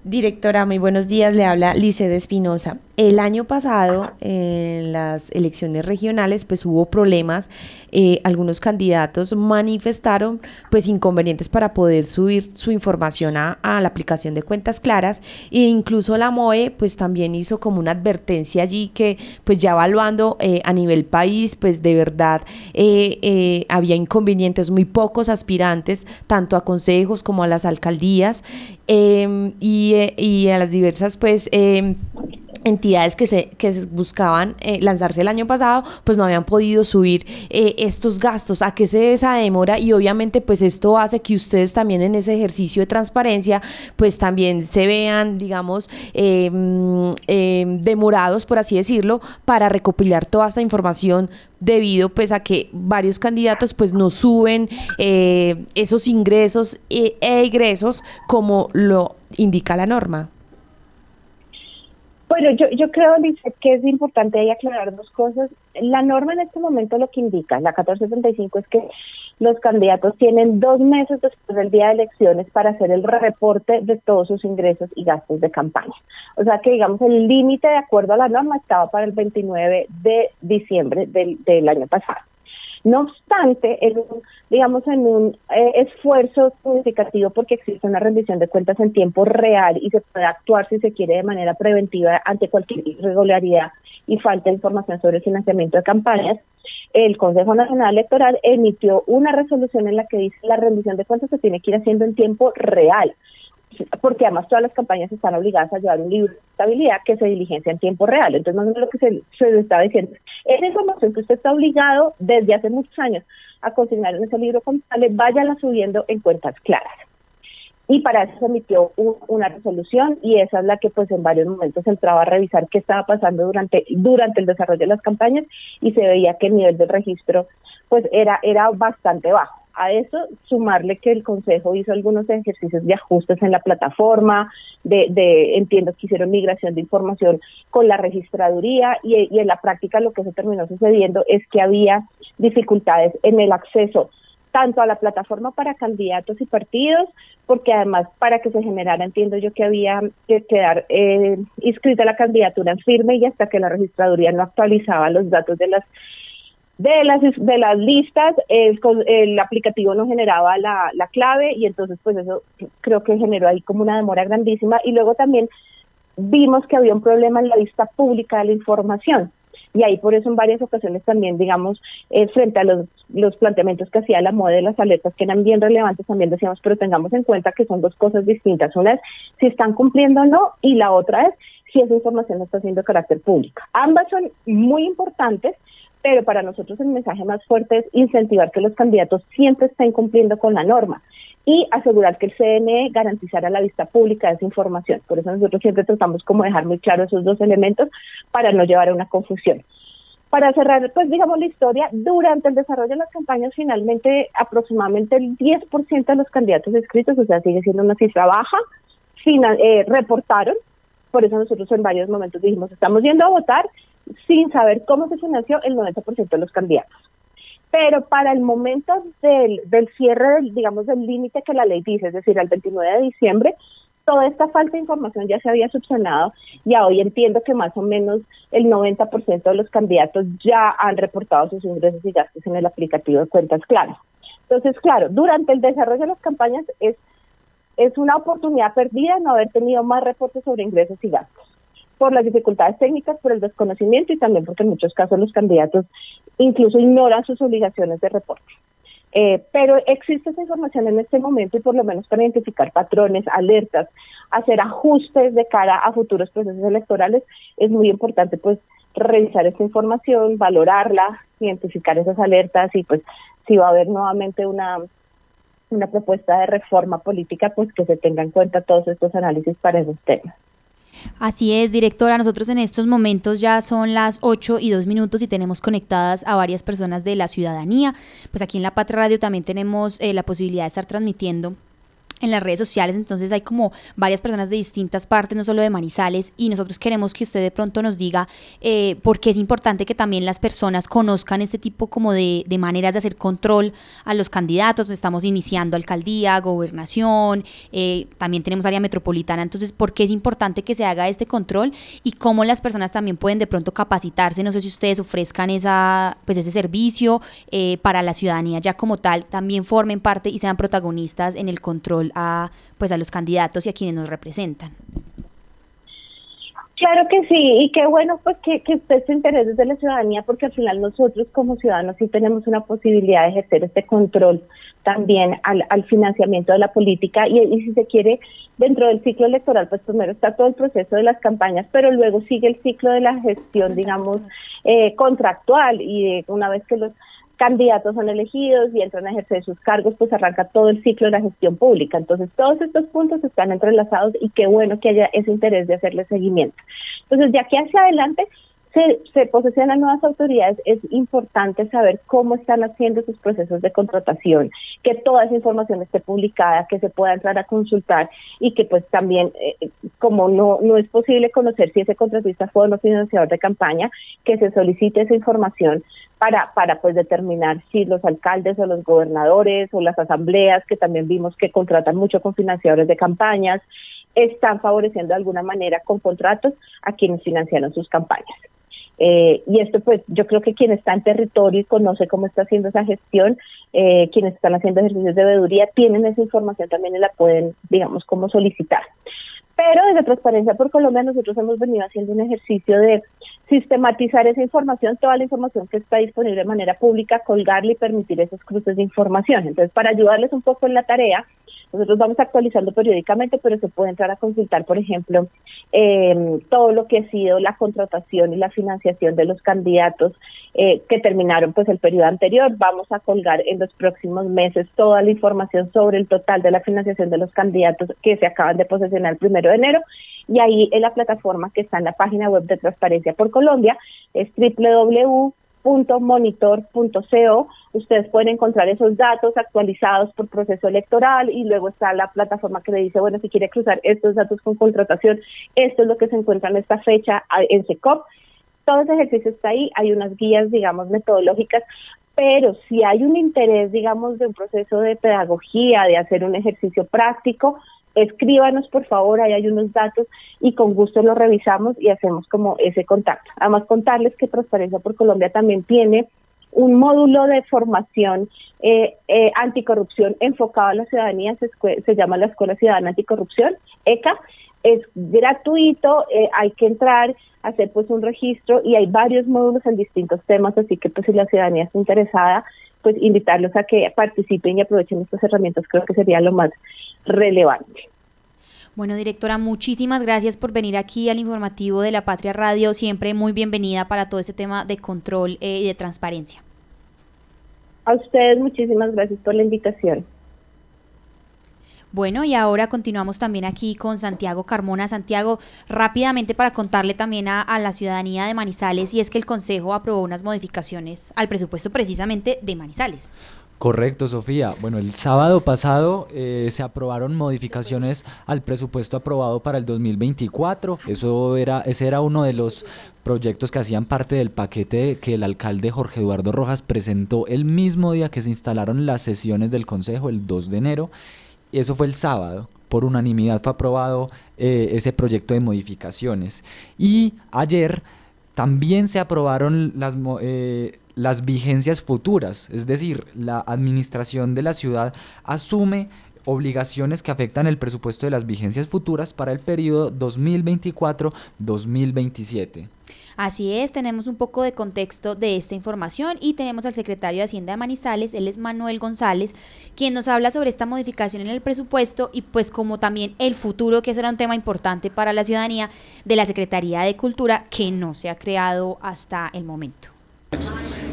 Directora, muy buenos días. Le habla Lice Espinosa. El año pasado, en las elecciones regionales, pues hubo problemas. Eh, algunos candidatos manifestaron pues inconvenientes para poder subir su información a, la aplicación de cuentas claras e incluso la MOE pues también hizo como una advertencia allí que pues ya evaluando eh, a nivel país pues de verdad eh, había inconvenientes, muy pocos aspirantes tanto a consejos como a las alcaldías em, y, y, a las diversas pues em, entidades que se, que buscaban eh, lanzarse el año pasado, pues no habían podido subir eh, estos gastos. ¿A qué se debe esa demora? Y obviamente pues esto hace que ustedes también en ese ejercicio de transparencia pues también se vean, digamos, em, demorados, por así decirlo, para recopilar toda esta información debido pues a que varios candidatos pues no suben eh, esos ingresos e egresos como lo indica la norma. Bueno, yo, yo creo, Lice, que es importante ahí aclarar dos cosas. La norma en este momento lo que indica, la 1475, es que los candidatos tienen dos meses después del día de elecciones para hacer el reporte de todos sus ingresos y gastos de campaña. O sea que, digamos, el límite de acuerdo a la norma estaba para el 29 de diciembre del, del año pasado. No obstante, en digamos, en un eh, esfuerzo significativo porque existe una rendición de cuentas en tiempo real y se puede actuar si se quiere de manera preventiva ante cualquier irregularidad y falta de información sobre el financiamiento de campañas, el Consejo Nacional Electoral emitió una resolución en la que dice la rendición de cuentas se tiene que ir haciendo en tiempo real porque además todas las campañas están obligadas a llevar un libro de estabilidad que se diligencia en tiempo real. Entonces, más o menos lo que se, se está diciendo es información que usted está obligado desde hace muchos años a consignar en ese libro contable, váyala subiendo en cuentas claras. Y para eso se emitió una resolución y esa es la que pues en varios momentos entraba a revisar qué estaba pasando durante, durante el desarrollo de las campañas y se veía que el nivel del registro pues era, era bastante bajo. A eso sumarle que el Consejo hizo algunos ejercicios de ajustes en la plataforma, de, de entiendo que hicieron migración de información con la registraduría y, en la práctica lo que se terminó sucediendo es que había dificultades en el acceso tanto a la plataforma para candidatos y partidos, porque además para que se generara, entiendo yo que había que quedar eh, inscrita la candidatura en firme y hasta que la registraduría no actualizaba los datos de las de las de las listas, el, aplicativo no generaba la, la clave y entonces pues eso creo que generó ahí como una demora grandísima y luego también vimos que había un problema en la vista pública de la información y ahí por eso en varias ocasiones también, digamos, eh, frente a los, los planteamientos que hacía la moda de las alertas, que eran bien relevantes, también decíamos, pero tengamos en cuenta que son dos cosas distintas. Una es si están cumpliendo o no, y la otra es si esa información no está siendo carácter público. Ambas son muy importantes, pero para nosotros el mensaje más fuerte es incentivar que los candidatos siempre estén cumpliendo con la norma y asegurar que el CNE garantizara la vista pública de esa información. Por eso nosotros siempre tratamos como dejar muy claro esos dos elementos para no llevar a una confusión. Para cerrar, pues digamos la historia, durante el desarrollo de las campañas finalmente aproximadamente el 10% de los candidatos inscritos, o sea, sigue siendo una cifra baja, final, eh, reportaron, por eso nosotros en varios momentos dijimos, estamos yendo a votar sin saber cómo se financió el 90% de los candidatos pero para el momento del, del cierre, del, digamos, del límite que la ley dice, es decir, al 29 de diciembre, toda esta falta de información ya se había subsanado y hoy entiendo que más o menos el 90% de los candidatos ya han reportado sus ingresos y gastos en el aplicativo de cuentas claras. Entonces, claro, durante el desarrollo de las campañas es, es una oportunidad perdida no haber tenido más reportes sobre ingresos y gastos por las dificultades técnicas, por el desconocimiento y también porque en muchos casos los candidatos incluso ignoran sus obligaciones de reporte. Eh, pero existe esa información en este momento y por lo menos para identificar patrones, alertas, hacer ajustes de cara a futuros procesos electorales, es muy importante pues revisar esta información, valorarla, identificar esas alertas y pues si va a haber nuevamente una una propuesta de reforma política, pues que se tenga en cuenta todos estos análisis para esos temas. Así es, directora. Nosotros en estos momentos ya son las 8 y 2 minutos y tenemos conectadas a varias personas de la ciudadanía. Pues aquí en La Patria Radio también tenemos eh, la posibilidad de estar transmitiendo en las redes sociales, entonces hay como varias personas de distintas partes, no solo de Manizales, y nosotros queremos que usted de pronto nos diga eh, por qué es importante que también las personas conozcan este tipo como de, de, maneras de hacer control a los candidatos. Estamos iniciando alcaldía, gobernación, eh, también tenemos área metropolitana, entonces por qué es importante que se haga este control y cómo las personas también pueden de pronto capacitarse. No sé si ustedes ofrezcan esa, pues ese servicio eh, para la ciudadanía ya como tal, también formen parte y sean protagonistas en el control a, pues, a los candidatos y a quienes nos representan. Claro que sí, y qué bueno pues que, que usted se interese de la ciudadanía, porque al final nosotros como ciudadanos sí tenemos una posibilidad de ejercer este control también al, al financiamiento de la política y, y, si se quiere dentro del ciclo electoral pues primero está todo el proceso de las campañas pero luego sigue el ciclo de la gestión digamos eh, contractual y una vez que los candidatos son elegidos y entran a ejercer sus cargos, pues arranca todo el ciclo de la gestión pública. Entonces, todos estos puntos están entrelazados y qué bueno que haya ese interés de hacerle seguimiento. Entonces, ya que hacia adelante se, se posesionan nuevas autoridades, es importante saber cómo están haciendo sus procesos de contratación, que toda esa información esté publicada, que se pueda entrar a consultar y que pues también, eh, como no, no es posible conocer si ese contratista fue o no financiador de campaña, que se solicite esa información para, para pues determinar si los alcaldes o los gobernadores o las asambleas, que también vimos que contratan mucho con financiadores de campañas, están favoreciendo de alguna manera con contratos a quienes financiaron sus campañas. Eh, y esto pues yo creo que quien está en territorio y conoce cómo está haciendo esa gestión, eh, quienes están haciendo ejercicios de veeduría, tienen esa información también y la pueden, digamos, como solicitar. Pero desde Transparencia por Colombia nosotros hemos venido haciendo un ejercicio de sistematizar esa información, toda la información que está disponible de manera pública, colgarla y permitir esos cruces de información. Entonces, para ayudarles un poco en la tarea, nosotros vamos actualizando periódicamente, pero se puede entrar a consultar, por ejemplo, eh, todo lo que ha sido la contratación y la financiación de los candidatos eh, que terminaron pues el periodo anterior. Vamos a colgar en los próximos meses toda la información sobre el total de la financiación de los candidatos que se acaban de posesionar el primero de enero. Y ahí en la plataforma que está en la página web de Transparencia por Colombia es www monitor.co. Ustedes pueden encontrar esos datos actualizados por proceso electoral y luego está la plataforma que le dice, bueno, si quiere cruzar estos datos con contratación, esto es lo que se encuentra en esta fecha en SECOP. Todo ese ejercicio está ahí, hay unas guías, digamos, metodológicas pero si hay un interés, digamos, de un proceso de pedagogía, de hacer un ejercicio práctico, escríbanos por favor, ahí hay unos datos y con gusto los revisamos y hacemos como ese contacto. Además, contarles que Transparencia por Colombia también tiene un módulo de formación eh, eh, anticorrupción enfocado a la ciudadanía, se, se, llama la Escuela Ciudadana Anticorrupción, ECA, es gratuito, eh, hay que entrar, hacer pues un registro y hay varios módulos en distintos temas, así que pues si la ciudadanía está interesada, pues invitarlos a que participen y aprovechen estas herramientas, creo que sería lo más relevante. Bueno, directora, muchísimas gracias por venir aquí al informativo de la Patria Radio. Siempre muy bienvenida para todo este tema de control eh, y de transparencia. A ustedes muchísimas gracias por la invitación. Bueno, y ahora continuamos también aquí con Santiago Carmona. Santiago, rápidamente para contarle también a, a, la ciudadanía de Manizales, y es que el Consejo aprobó unas modificaciones al presupuesto precisamente de Manizales. Correcto, Sofía. Bueno, el sábado pasado eh, se aprobaron modificaciones al presupuesto aprobado para el 2024. Eso era, ese era uno de los proyectos que hacían parte del paquete que el alcalde Jorge Eduardo Rojas presentó el mismo día que se instalaron las sesiones del Consejo, el 2 de enero. Eso fue el sábado. Por unanimidad fue aprobado eh, ese proyecto de modificaciones. Y ayer también se aprobaron las, eh, las vigencias futuras, es decir, la administración de la ciudad asume obligaciones que afectan el presupuesto de las vigencias futuras para el periodo 2024-2027. Así es, tenemos un poco de contexto de esta información y tenemos al secretario de Hacienda de Manizales, él es Manuel González, quien nos habla sobre esta modificación en el presupuesto y pues como también el futuro, que será un tema importante para la ciudadanía de la Secretaría de Cultura que no se ha creado hasta el momento.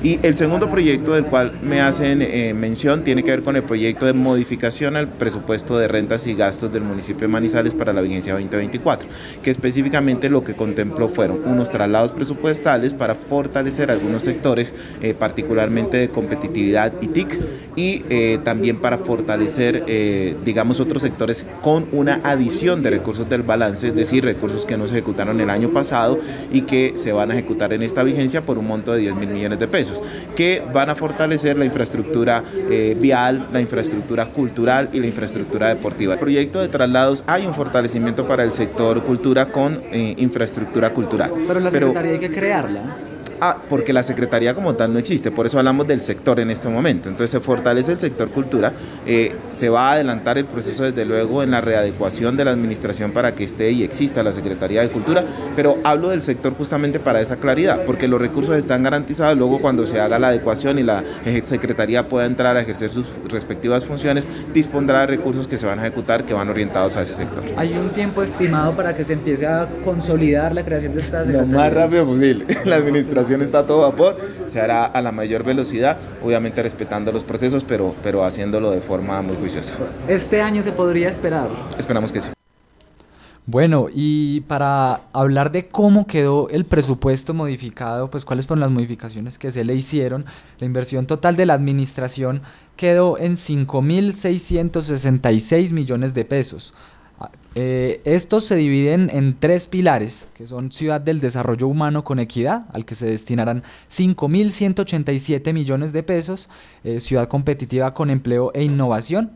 Y el segundo proyecto del cual me hacen eh, mención tiene que ver con el proyecto de modificación al presupuesto de rentas y gastos del municipio de Manizales para la vigencia 2024, que específicamente lo que contempló fueron unos traslados presupuestales para fortalecer algunos sectores, eh, particularmente de competitividad y TIC, y eh, también para fortalecer, digamos, otros sectores con una adición de recursos del balance, es decir, recursos que no se ejecutaron el año pasado y que se van a ejecutar en esta vigencia por un monto de 10 mil millones de pesos que van a fortalecer la infraestructura eh, vial, la infraestructura cultural y la infraestructura deportiva. El proyecto de traslados hay un fortalecimiento para el sector cultura con eh, infraestructura cultural. Pero la Secretaría hay que crearla. Ah, porque la Secretaría como tal no existe, por eso hablamos del sector en este momento. Entonces se fortalece el sector cultura, eh, se va a adelantar el proceso desde luego en la readecuación de la administración para que esté y exista la Secretaría de Cultura, pero hablo del sector justamente para esa claridad, porque los recursos están garantizados, luego cuando se haga la adecuación y la Secretaría pueda entrar a ejercer sus respectivas funciones, dispondrá de recursos que se van a ejecutar que van orientados a ese sector. ¿Hay un tiempo estimado para que se empiece a consolidar la creación de esta Secretaría? Lo más rápido posible. La administración está a todo vapor, se hará a la mayor velocidad, obviamente respetando los procesos, pero, pero haciéndolo de forma muy juiciosa. ¿Este año se podría esperar? Esperamos que sí. Bueno, y para hablar de cómo quedó el presupuesto modificado, pues cuáles fueron las modificaciones que se le hicieron, la inversión total de la administración quedó en 5.666 millones de pesos. Eh, estos se dividen en tres pilares, que son Ciudad del Desarrollo Humano con Equidad, al que se destinarán 5.187 millones de pesos, eh, Ciudad Competitiva con Empleo e Innovación,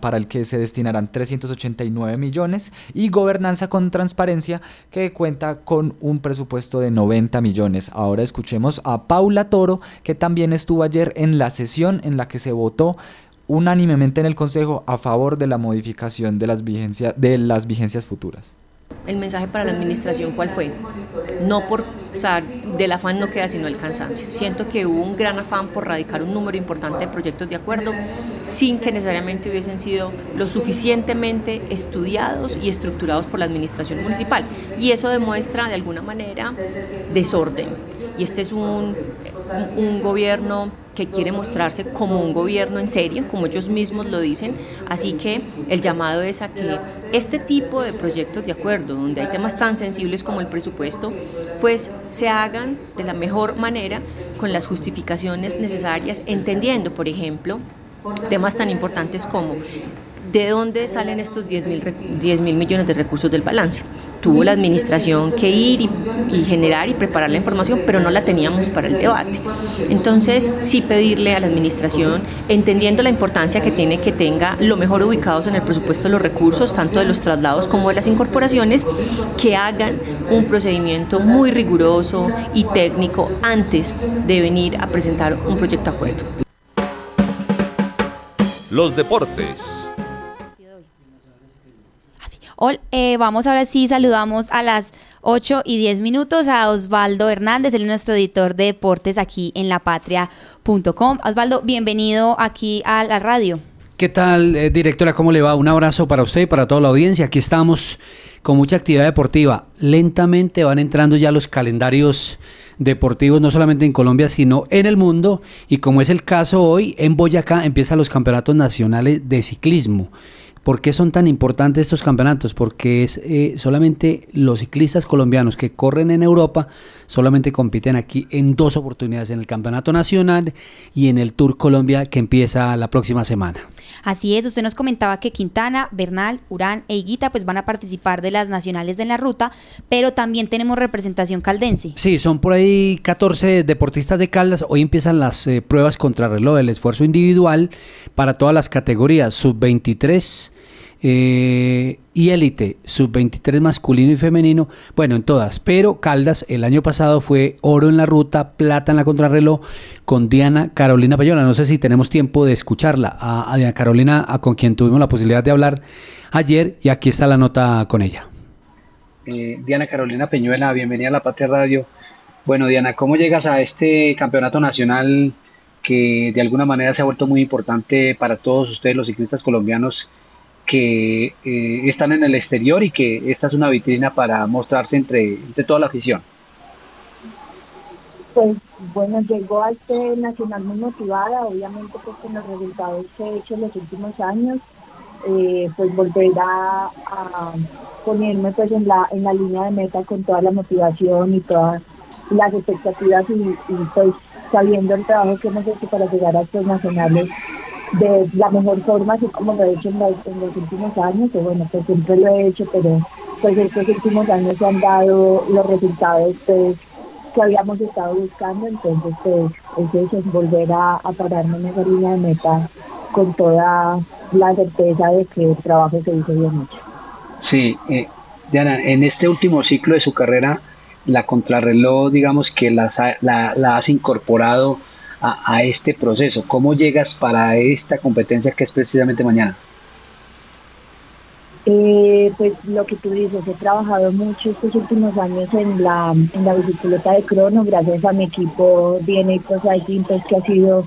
para el que se destinarán 389 millones, y Gobernanza con Transparencia, que cuenta con un presupuesto de 90 millones. Ahora escuchemos a Paula Toro, que también estuvo ayer en la sesión en la que se votó unánimemente en el Consejo a favor de la modificación de las, vigencias, de las vigencias futuras. El mensaje para la administración, ¿cuál fue? No por, o sea, del afán no queda sino el cansancio. Siento que hubo un gran afán por radicar un número importante de proyectos de acuerdo sin que necesariamente hubiesen sido lo suficientemente estudiados y estructurados por la administración municipal. Y eso demuestra de alguna manera desorden. Y este es un, un gobierno que quiere mostrarse como un gobierno en serio, como ellos mismos lo dicen. Así que el llamado es a que este tipo de proyectos de acuerdo, donde hay temas tan sensibles como el presupuesto, pues se hagan de la mejor manera con las justificaciones necesarias, entendiendo, por ejemplo, temas tan importantes como de dónde salen estos 10 mil millones de recursos del balance tuvo la administración que ir y, y, generar y preparar la información, pero no la teníamos para el debate. Entonces, sí pedirle a la administración, entendiendo la importancia que tiene que tenga lo mejor ubicados en el presupuesto los recursos, tanto de los traslados como de las incorporaciones, que hagan un procedimiento muy riguroso y técnico antes de venir a presentar un proyecto de acuerdo. Los deportes. Eh, vamos ahora sí, saludamos a las 8 y 10 minutos a Osvaldo Hernández, él es nuestro editor de deportes aquí en lapatria.com. Osvaldo, bienvenido aquí a la radio. ¿Qué tal, eh, directora? ¿Cómo le va? Un abrazo para usted y para toda la audiencia. Aquí estamos con mucha actividad deportiva. Lentamente van entrando ya los calendarios deportivos, no solamente en Colombia, sino en el mundo. Y como es el caso hoy, en Boyacá empiezan los campeonatos nacionales de ciclismo. ¿Por qué son tan importantes estos campeonatos? Porque es eh, solamente los ciclistas colombianos que corren en Europa solamente compiten aquí en dos oportunidades, en el Campeonato Nacional y en el Tour Colombia que empieza la próxima semana. Así es, usted nos comentaba que Quintana, Bernal, Urán e Higuita pues van a participar de las nacionales de la ruta, pero también tenemos representación caldense. Sí, son por ahí 14 deportistas de Caldas. Hoy empiezan las eh, pruebas contra reloj del esfuerzo individual para todas las categorías, sub-23, eh, y élite, sub-23 masculino y femenino, bueno, en todas, pero Caldas el año pasado fue oro en la ruta, plata en la contrarreloj con Diana Carolina Payola. No sé si tenemos tiempo de escucharla, a, Diana Carolina, a con quien tuvimos la posibilidad de hablar ayer, y aquí está la nota con ella. Eh, Diana Carolina Peñuela, bienvenida a La Patria Radio. Bueno, Diana, ¿cómo llegas a este campeonato nacional que de alguna manera se ha vuelto muy importante para todos ustedes, los ciclistas colombianos? Que eh, están en el exterior y que esta es una vitrina para mostrarse entre, entre toda la afición. Pues bueno, llegó a este nacional muy motivada, obviamente pues con los resultados que he hecho en los últimos años, eh, pues volver a, ponerme pues en la, en la línea de meta con toda la motivación y todas las expectativas y, y pues sabiendo el trabajo que hemos hecho para llegar a estos nacionales de la mejor forma, así como lo he hecho en los, en los últimos años, que bueno, pues siempre lo he hecho, pero pues estos últimos años se han dado los resultados pues que habíamos estado buscando, entonces pues es eso, es volver a, a pararme en esa línea de meta con toda la certeza de que el trabajo se hizo bien mucho. Sí, eh, Diana, en este último ciclo de su carrera, la contrarreloj, digamos que la, la has incorporado a, este proceso? ¿Cómo llegas para esta competencia que es precisamente mañana? Eh, pues lo que tú dices, he trabajado mucho estos últimos años en la, en la bicicleta de crono, gracias a mi equipo DNA Pro Cycling, pues que ha sido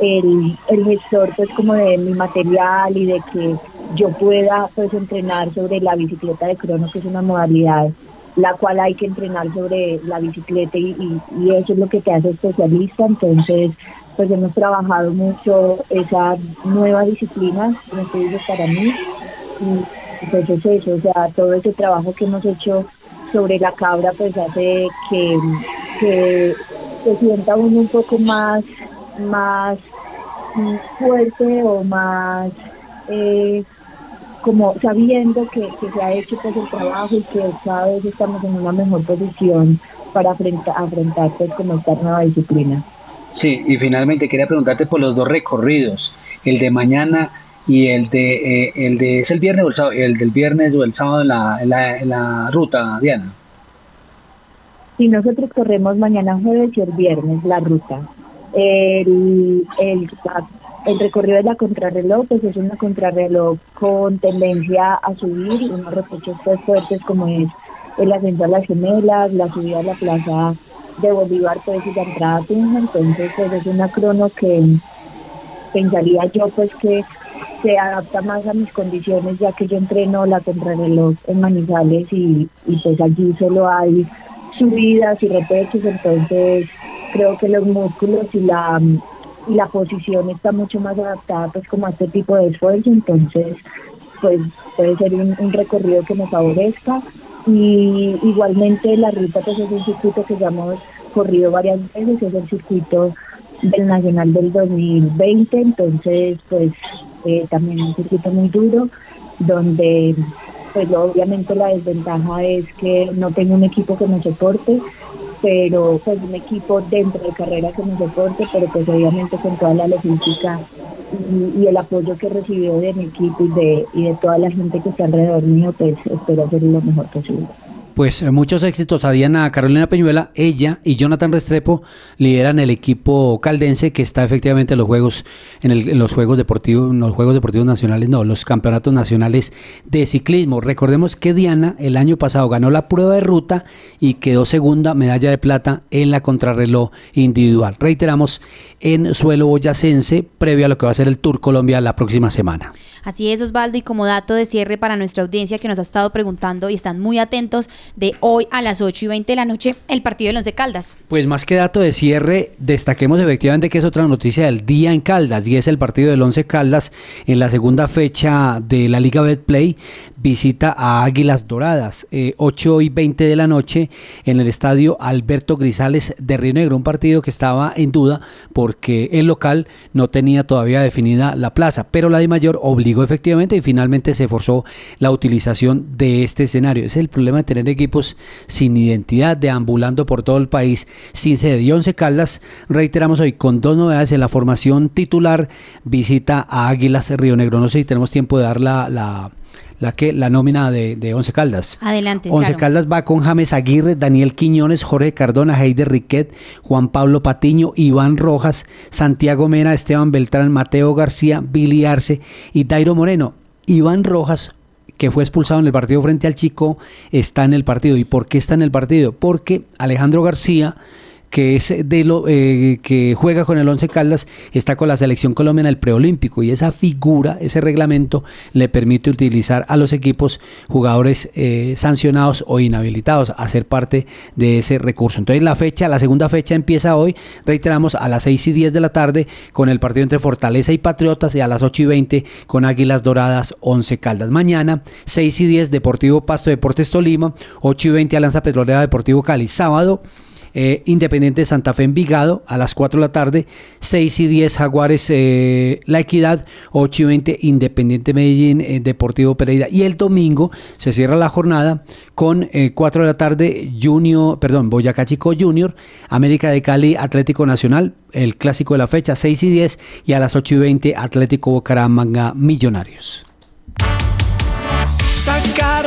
el, el gestor pues como de mi material y de que yo pueda pues entrenar sobre la bicicleta de crono, que es una modalidad la cual hay que entrenar sobre la bicicleta y, eso es lo que te hace especialista. Entonces, pues hemos trabajado mucho esa nueva disciplina, como te digo, para mí. Y pues es eso, o sea, todo ese trabajo que hemos hecho sobre la cabra, pues hace que, que se sienta uno un poco más, más fuerte o más... Eh, como sabiendo que, que, se ha hecho pues el trabajo y que cada vez estamos en una mejor posición para afrontar, afrontar pues como esta nueva disciplina. Sí, y finalmente quería preguntarte por los dos recorridos, el de mañana y el de eh, el de es el viernes o el sábado, el del viernes o el sábado en la, en la, en la ruta, Diana. Sí, nosotros corremos mañana jueves y el viernes la ruta. El, el, el recorrido de la contrarreloj pues es una contrarreloj con tendencia a subir, unos repuestos pues fuertes como es el ascenso a las gemelas, la subida a la plaza de Bolívar pues y la entrada a Tunja, entonces pues es una crono que pensaría yo pues que se adapta más a mis condiciones ya que yo entreno la contrarreloj en Manizales y, y pues allí solo hay subidas y repechos, entonces creo que los músculos y la y la posición está mucho más adaptada pues como a este tipo de esfuerzo, entonces pues puede ser un, recorrido que nos favorezca. Y igualmente la ruta pues es un circuito que ya hemos corrido varias veces, es el circuito del Nacional del 2020, entonces pues eh, también un circuito muy duro donde pues obviamente la desventaja es que no tengo un equipo que me soporte, pero pues un equipo dentro de carrera que me soporte, pero pues obviamente con toda la logística y, y el apoyo que recibió de mi equipo y de, y de toda la gente que está alrededor mío, pues espero hacer lo mejor posible pues eh, muchos éxitos a Diana Carolina Peñuela. Ella y Jonathan Restrepo lideran el equipo caldense que está efectivamente en los juegos, en, el- los juegos deportivos, los juegos deportivos nacionales, no, los campeonatos nacionales de ciclismo. Recordemos que Diana el año pasado ganó la prueba de ruta y quedó segunda medalla de plata en la contrarreloj individual. Reiteramos en suelo boyacense, previo a lo que va a ser el Tour Colombia la próxima semana. Así es, Osvaldo, y como dato de cierre para nuestra audiencia que nos ha estado preguntando y están muy atentos, de hoy a las 8 y 20 de la noche, el partido del Once Caldas. Pues más que dato de cierre, destaquemos efectivamente que es otra noticia del día en Caldas y es el partido del Once Caldas en la segunda fecha de la Liga Betplay. Visita a Águilas Doradas, eh, 8 y 20 de la noche en el estadio Alberto Grisales de Río Negro. Un partido que estaba en duda porque el local no tenía todavía definida la plaza, pero la de Mayor obligó efectivamente y finalmente se forzó la utilización de este escenario. Ese es el problema de tener equipos sin identidad, deambulando por todo el país, sin sede. Y Once Caldas, reiteramos hoy, con dos novedades en la formación titular, visita a Águilas Río Negro. No sé si tenemos tiempo de dar la, la, la, que, la nómina de, de Once Caldas. Adelante. Once claro. Caldas va con James Aguirre, Daniel Quiñones, Jorge Cardona, Heider Riquet, Juan Pablo Patiño, Iván Rojas, Santiago Mena, Esteban Beltrán, Mateo García, Billy Arce y Dairo Moreno. Iván Rojas, que fue expulsado en el partido frente al Chico, está en el partido. ¿Y por qué está en el partido? Porque Alejandro García que es de lo eh, que juega con el Once Caldas, está con la selección Colombia en el preolímpico y esa figura, ese reglamento le permite utilizar a los equipos jugadores eh, sancionados o inhabilitados a ser parte de ese recurso. Entonces la fecha, la segunda fecha empieza hoy, reiteramos a las 6 y 10 de la tarde con el partido entre Fortaleza y Patriotas y a las 8 y 20 con Águilas Doradas, Once Caldas. Mañana 6 y 10 Deportivo Pasto Deportes Tolima, 8 y 20 Alianza Petrolera Deportivo Cali. Sábado eh, Independiente Santa Fe Envigado a las 4 de la tarde, 6 y 10 Jaguares eh, La Equidad, 8 y 20 Independiente Medellín eh, Deportivo Pereira. Y el domingo se cierra la jornada con eh, 4 de la tarde Junior, perdón, Boyacá Chico Junior, América de Cali Atlético Nacional, el clásico de la fecha, 6 y 10 y a las 8 y 20 Atlético Bucaramanga Millonarios. Sacar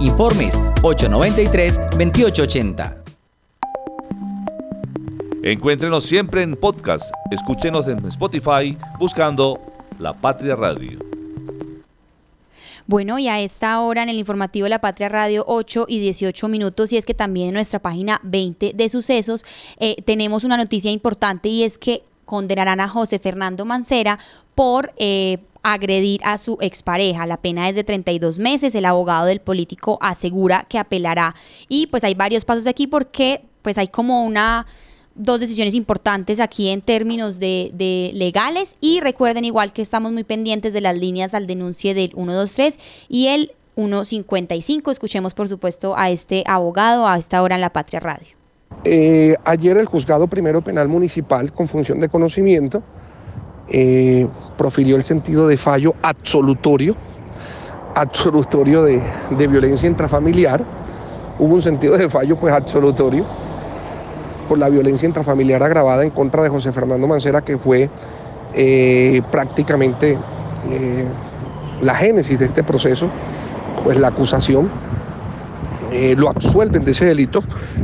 Informes 893-2880. Encuéntrenos siempre en podcast. Escúchenos en Spotify buscando La Patria Radio. Bueno, y a esta hora en el informativo de La Patria Radio 8 y 18 minutos, y es que también en nuestra página 20 de sucesos eh, tenemos una noticia importante y es que condenarán a José Fernando Mancera por eh, agredir a su expareja. La pena es de 32 meses. El abogado del político asegura que apelará. Y pues hay varios pasos aquí porque pues hay como una dos decisiones importantes aquí en términos de, legales y recuerden igual que estamos muy pendientes de las líneas al denuncie del 123 y el 155. Escuchemos por supuesto a este abogado a esta hora en la Patria Radio. Eh, ayer el juzgado primero penal municipal con función de conocimiento eh, profirió el sentido de fallo absolutorio, absolutorio de, de violencia intrafamiliar. Hubo un sentido de fallo pues absolutorio por la violencia intrafamiliar agravada en contra de José Fernando Mancera, que fue eh, prácticamente eh, la génesis de este proceso, pues la acusación. Lo absuelven de ese delito,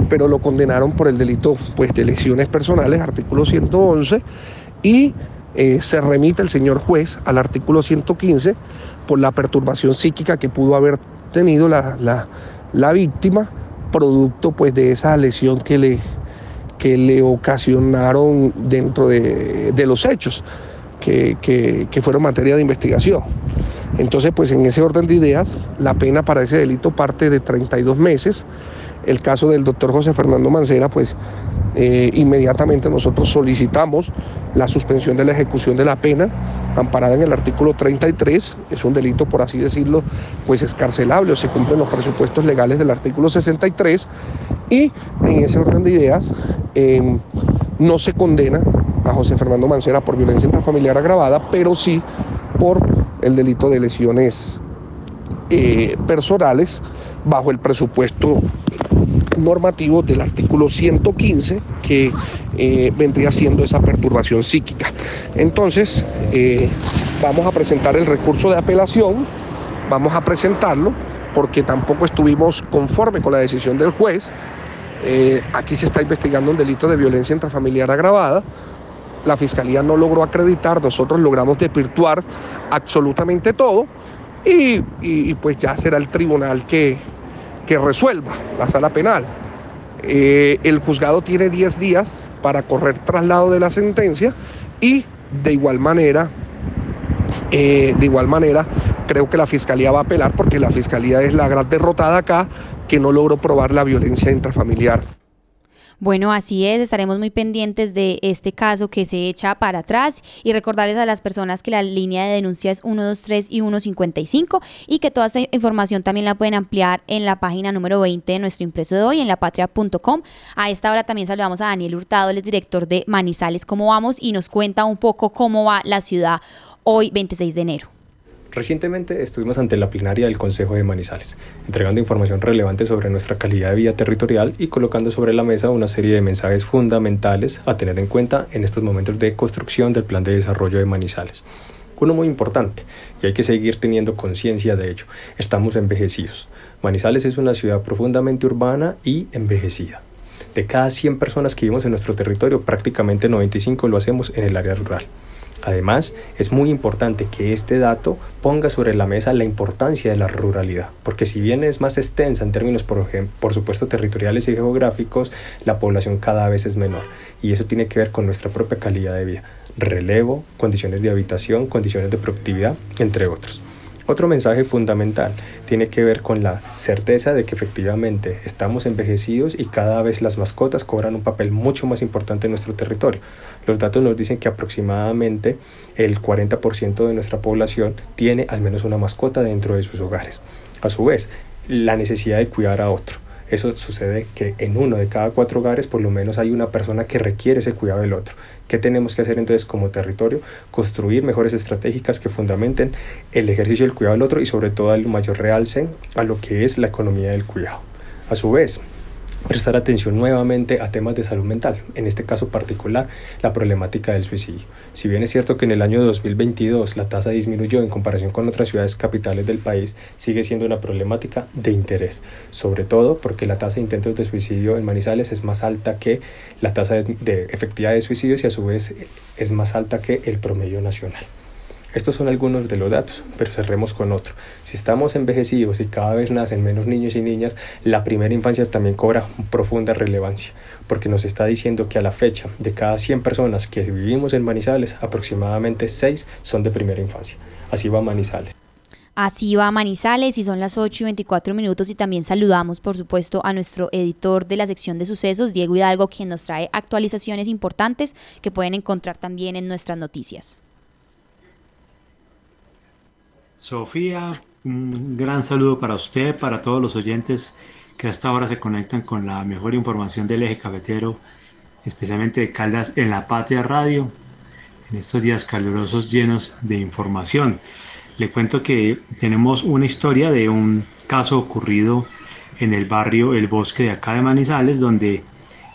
pero lo condenaron por el delito pues, de lesiones personales, artículo 111, y eh, se remite el señor juez al artículo 115 por la perturbación psíquica que pudo haber tenido la, la- la víctima, producto pues, de esa lesión que le, que le ocasionaron dentro de, los hechos que, que fueron materia de investigación. Entonces, pues en ese orden de ideas, la pena para ese delito parte de 32 meses. El caso del doctor José Fernando Mancera, pues eh, inmediatamente nosotros solicitamos la suspensión de la ejecución de la pena, amparada en el artículo 33, es un delito, por así decirlo, pues escarcelable o se cumplen los presupuestos legales del artículo 63, y en ese orden de ideas em, no se condena a José Fernando Mancera por violencia intrafamiliar agravada, pero sí por el delito de lesiones eh, personales bajo el presupuesto normativo del artículo 115 que eh, vendría siendo esa perturbación psíquica. Entonces, eh, vamos a presentar el recurso de apelación, vamos a presentarlo porque tampoco estuvimos conforme con la decisión del juez. aquí se está investigando un delito de violencia intrafamiliar agravada la fiscalía no logró acreditar, nosotros logramos desvirtuar absolutamente todo y, pues ya será el tribunal que, que resuelva la sala penal. Eh, el juzgado tiene 10 días para correr traslado de la sentencia y de igual manera, eh, de igual manera, creo que la fiscalía va a apelar porque la fiscalía es la gran derrotada acá que no logró probar la violencia intrafamiliar. Bueno, así es, estaremos muy pendientes de este caso que se echa para atrás y recordarles a las personas que la línea de denuncia es 123 y 155 y que toda esta información también la pueden ampliar en la página número 20 de nuestro impreso de hoy en lapatria.com. A esta hora también saludamos a Daniel Hurtado, el director de Manizales, cómo vamos y nos cuenta un poco cómo va la ciudad hoy 26 de enero. Recientemente estuvimos ante la plenaria del Consejo de Manizales, entregando información relevante sobre nuestra calidad de vida territorial y colocando sobre la mesa una serie de mensajes fundamentales a tener en cuenta en estos momentos de construcción del plan de desarrollo de Manizales. Uno muy importante, y hay que seguir teniendo conciencia de ello, estamos envejecidos. Manizales es una ciudad profundamente urbana y envejecida. De cada 100 personas que vivimos en nuestro territorio, prácticamente 95 lo hacemos en el área rural. Además, es muy importante que este dato ponga sobre la mesa la importancia de la ruralidad, porque si bien es más extensa en términos, por, supuesto, territoriales y geográficos, la población cada vez es menor y eso tiene que ver con nuestra propia calidad de vida, relevo, condiciones de habitación, condiciones de productividad, entre otros. Otro mensaje fundamental tiene que ver con la certeza de que efectivamente estamos envejecidos y cada vez las mascotas cobran un papel mucho más importante en nuestro territorio. Los datos nos dicen que aproximadamente el 40% de nuestra población tiene al menos una mascota dentro de sus hogares. A su vez, la necesidad de cuidar a otro. Eso sucede que en uno de cada cuatro hogares por lo menos hay una persona que requiere ese cuidado del otro. ¿Qué tenemos que hacer entonces como territorio? Construir mejores estratégicas que fundamenten el ejercicio del cuidado del otro y sobre todo el mayor realce a lo que es la economía del cuidado. A su vez, prestar atención nuevamente a temas de salud mental, en este caso particular la problemática del suicidio. Si bien es cierto que en el año 2022 la tasa disminuyó en comparación con otras ciudades capitales del país, sigue siendo una problemática de interés, sobre todo porque la tasa de intentos de suicidio en Manizales es más alta que la tasa de, efectividad de suicidios y a su vez es más alta que el promedio nacional. Estos son algunos de los datos, pero cerremos con otro. Si estamos envejecidos y cada vez nacen menos niños y niñas, la primera infancia también cobra profunda relevancia, porque nos está diciendo que a la fecha de cada 100 personas que vivimos en Manizales, aproximadamente 6 son de primera infancia. Así va Manizales. Así va Manizales y son las 8 y 24 minutos y también saludamos por supuesto a nuestro editor de la sección de sucesos, Diego Hidalgo, quien nos trae actualizaciones importantes que pueden encontrar también en nuestras noticias. Sofía, un gran saludo para usted, para todos los oyentes que hasta ahora se conectan con la mejor información del eje cafetero, especialmente de Caldas en la Patria Radio, en estos días calurosos llenos de información. Le cuento que tenemos una historia de un caso ocurrido en el barrio El Bosque de acá de Manizales, donde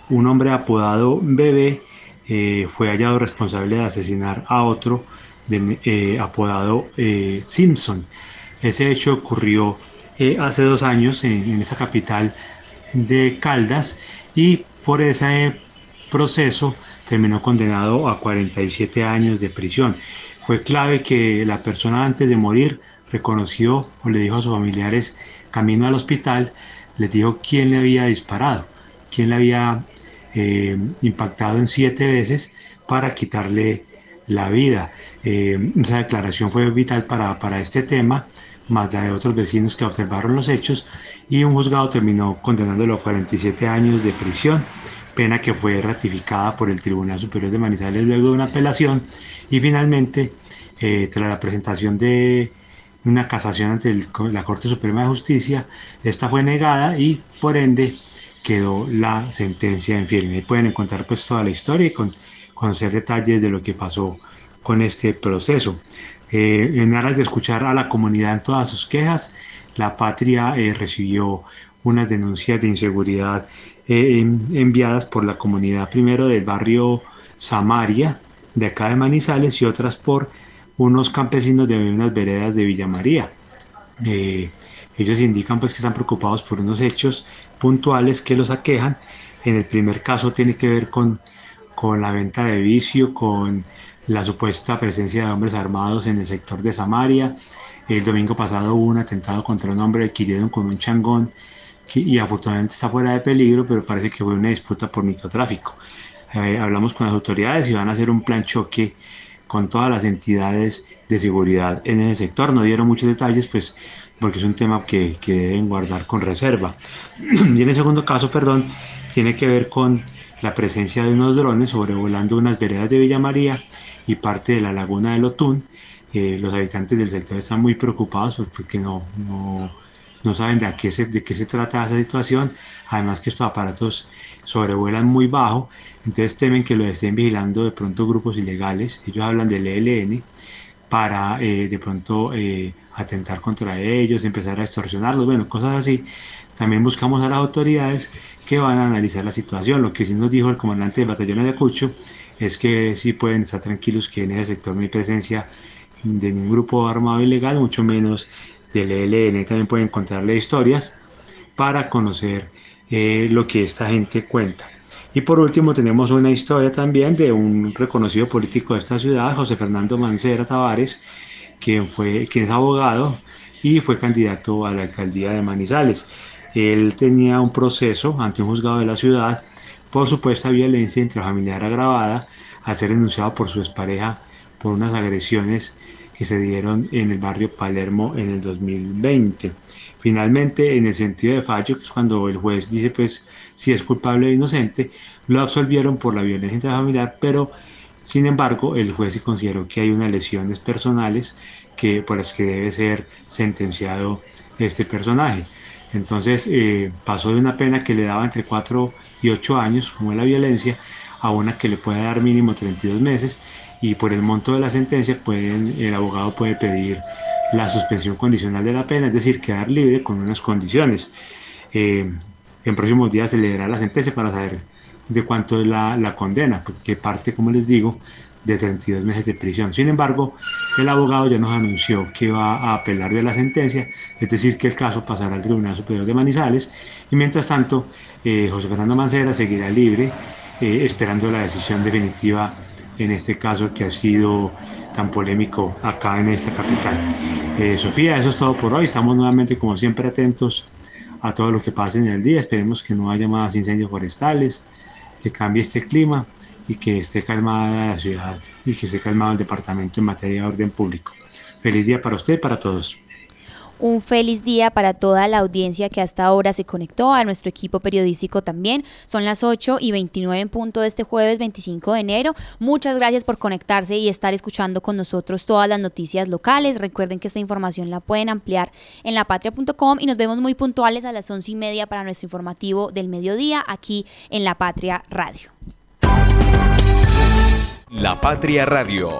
un hombre apodado Bebé eh, fue hallado responsable de asesinar a otro eh, apodado eh, Simpson. Ese hecho ocurrió eh, hace dos años en, esa capital de Caldas y por ese proceso terminó condenado a 47 años de prisión. Fue clave que la persona antes de morir reconoció o le dijo a sus familiares camino al hospital, les dijo quién le había disparado, quién le había impactado en siete veces para quitarle la vida. Eh, esa declaración fue vital para, para este tema, más la de otros vecinos que observaron los hechos, y un juzgado terminó condenándolo a 47 años de prisión, pena que fue ratificada por el Tribunal Superior de Manizales luego de una apelación, y finalmente, eh, tras la presentación de una casación ante la Corte Suprema de Justicia, esta fue negada y por ende quedó la sentencia en firme. Ahí pueden encontrar pues toda la historia y con, conocer detalles de lo que pasó con este proceso. Eh, en aras de escuchar a la comunidad en todas sus quejas, la patria eh, recibió unas denuncias de inseguridad eh, enviadas por la comunidad primero del barrio Samaria, de acá de Manizales, y otras por unos campesinos de unas veredas de Villa María. ellos indican pues que están preocupados por unos hechos puntuales que los aquejan. En el primer caso tiene que ver con con la venta de vicio, con la supuesta presencia de hombres armados en el sector de Samaria. El domingo pasado hubo un atentado contra un hombre adquirido con un changón y afortunadamente está fuera de peligro, pero parece que fue una disputa por microtráfico. Eh, hablamos con las autoridades y van a hacer un plan choque con todas las entidades de seguridad en ese sector. No dieron muchos detalles, pues porque es un tema que, que deben guardar con reserva. y en el segundo caso, perdón, tiene que ver con la presencia de unos drones sobrevolando unas veredas de Villa María y parte de la laguna de Lotún. Eh, los habitantes del sector están muy preocupados porque no, no, saben de, qué se, de qué se trata esa situación. Además que estos aparatos sobrevuelan muy bajo, entonces temen que lo estén vigilando de pronto grupos ilegales. Ellos hablan del ELN para eh, de pronto eh, atentar contra ellos, empezar a extorsionarlos, bueno, cosas así. También buscamos a las autoridades que van a analizar la situación. Lo que sí nos dijo el comandante del batallón Ayacucho es que sí pueden estar tranquilos que en ese sector no hay presencia de ningún grupo armado ilegal, mucho menos del ELN. También pueden encontrarle historias para conocer eh, lo que esta gente cuenta. Y por último tenemos una historia también de un reconocido político de esta ciudad, José Fernando Mancera Tavares, quien, fue, quien es abogado y fue candidato a la alcaldía de Manizales. Él tenía un proceso ante un juzgado de la ciudad por supuesta violencia intrafamiliar agravada al ser denunciado por su expareja por unas agresiones que se dieron en el barrio Palermo en el 2020. Finalmente, en el sentido de fallo, que es cuando el juez dice pues si es culpable o inocente, lo absolvieron por la violencia intrafamiliar, pero sin embargo el juez consideró que hay unas lesiones personales que, por las que debe ser sentenciado este personaje. Entonces eh, pasó de una pena que le daba entre 4 y 8 años, como es la violencia, a una que le puede dar mínimo 32 meses y por el monto de la sentencia pueden, el abogado puede pedir la suspensión condicional de la pena, es decir, quedar libre con unas condiciones. Eh, en próximos días se le dará la sentencia para saber de cuánto es la, la condena, porque parte, como les digo, de 32 meses de prisión. Sin embargo, el abogado ya nos anunció que va a apelar de la sentencia, es decir, que el caso pasará al Tribunal Superior de Manizales y mientras tanto eh, José Fernando Mancera seguirá libre eh, esperando la decisión definitiva en este caso que ha sido tan polémico acá en esta capital. Eh, Sofía, eso es todo por hoy. Estamos nuevamente, como siempre, atentos a todo lo que pase en el día. Esperemos que no haya más incendios forestales, que cambie este clima y que esté calmada la ciudad y que esté calmado el departamento en materia de orden público. Feliz día para usted y para todos. Un feliz día para toda la audiencia que hasta ahora se conectó, a nuestro equipo periodístico también. Son las 8 y 29 en punto de este jueves 25 de enero. Muchas gracias por conectarse y estar escuchando con nosotros todas las noticias locales. Recuerden que esta información la pueden ampliar en lapatria.com y nos vemos muy puntuales a las 11 y media para nuestro informativo del mediodía aquí en La Patria Radio. La Patria Radio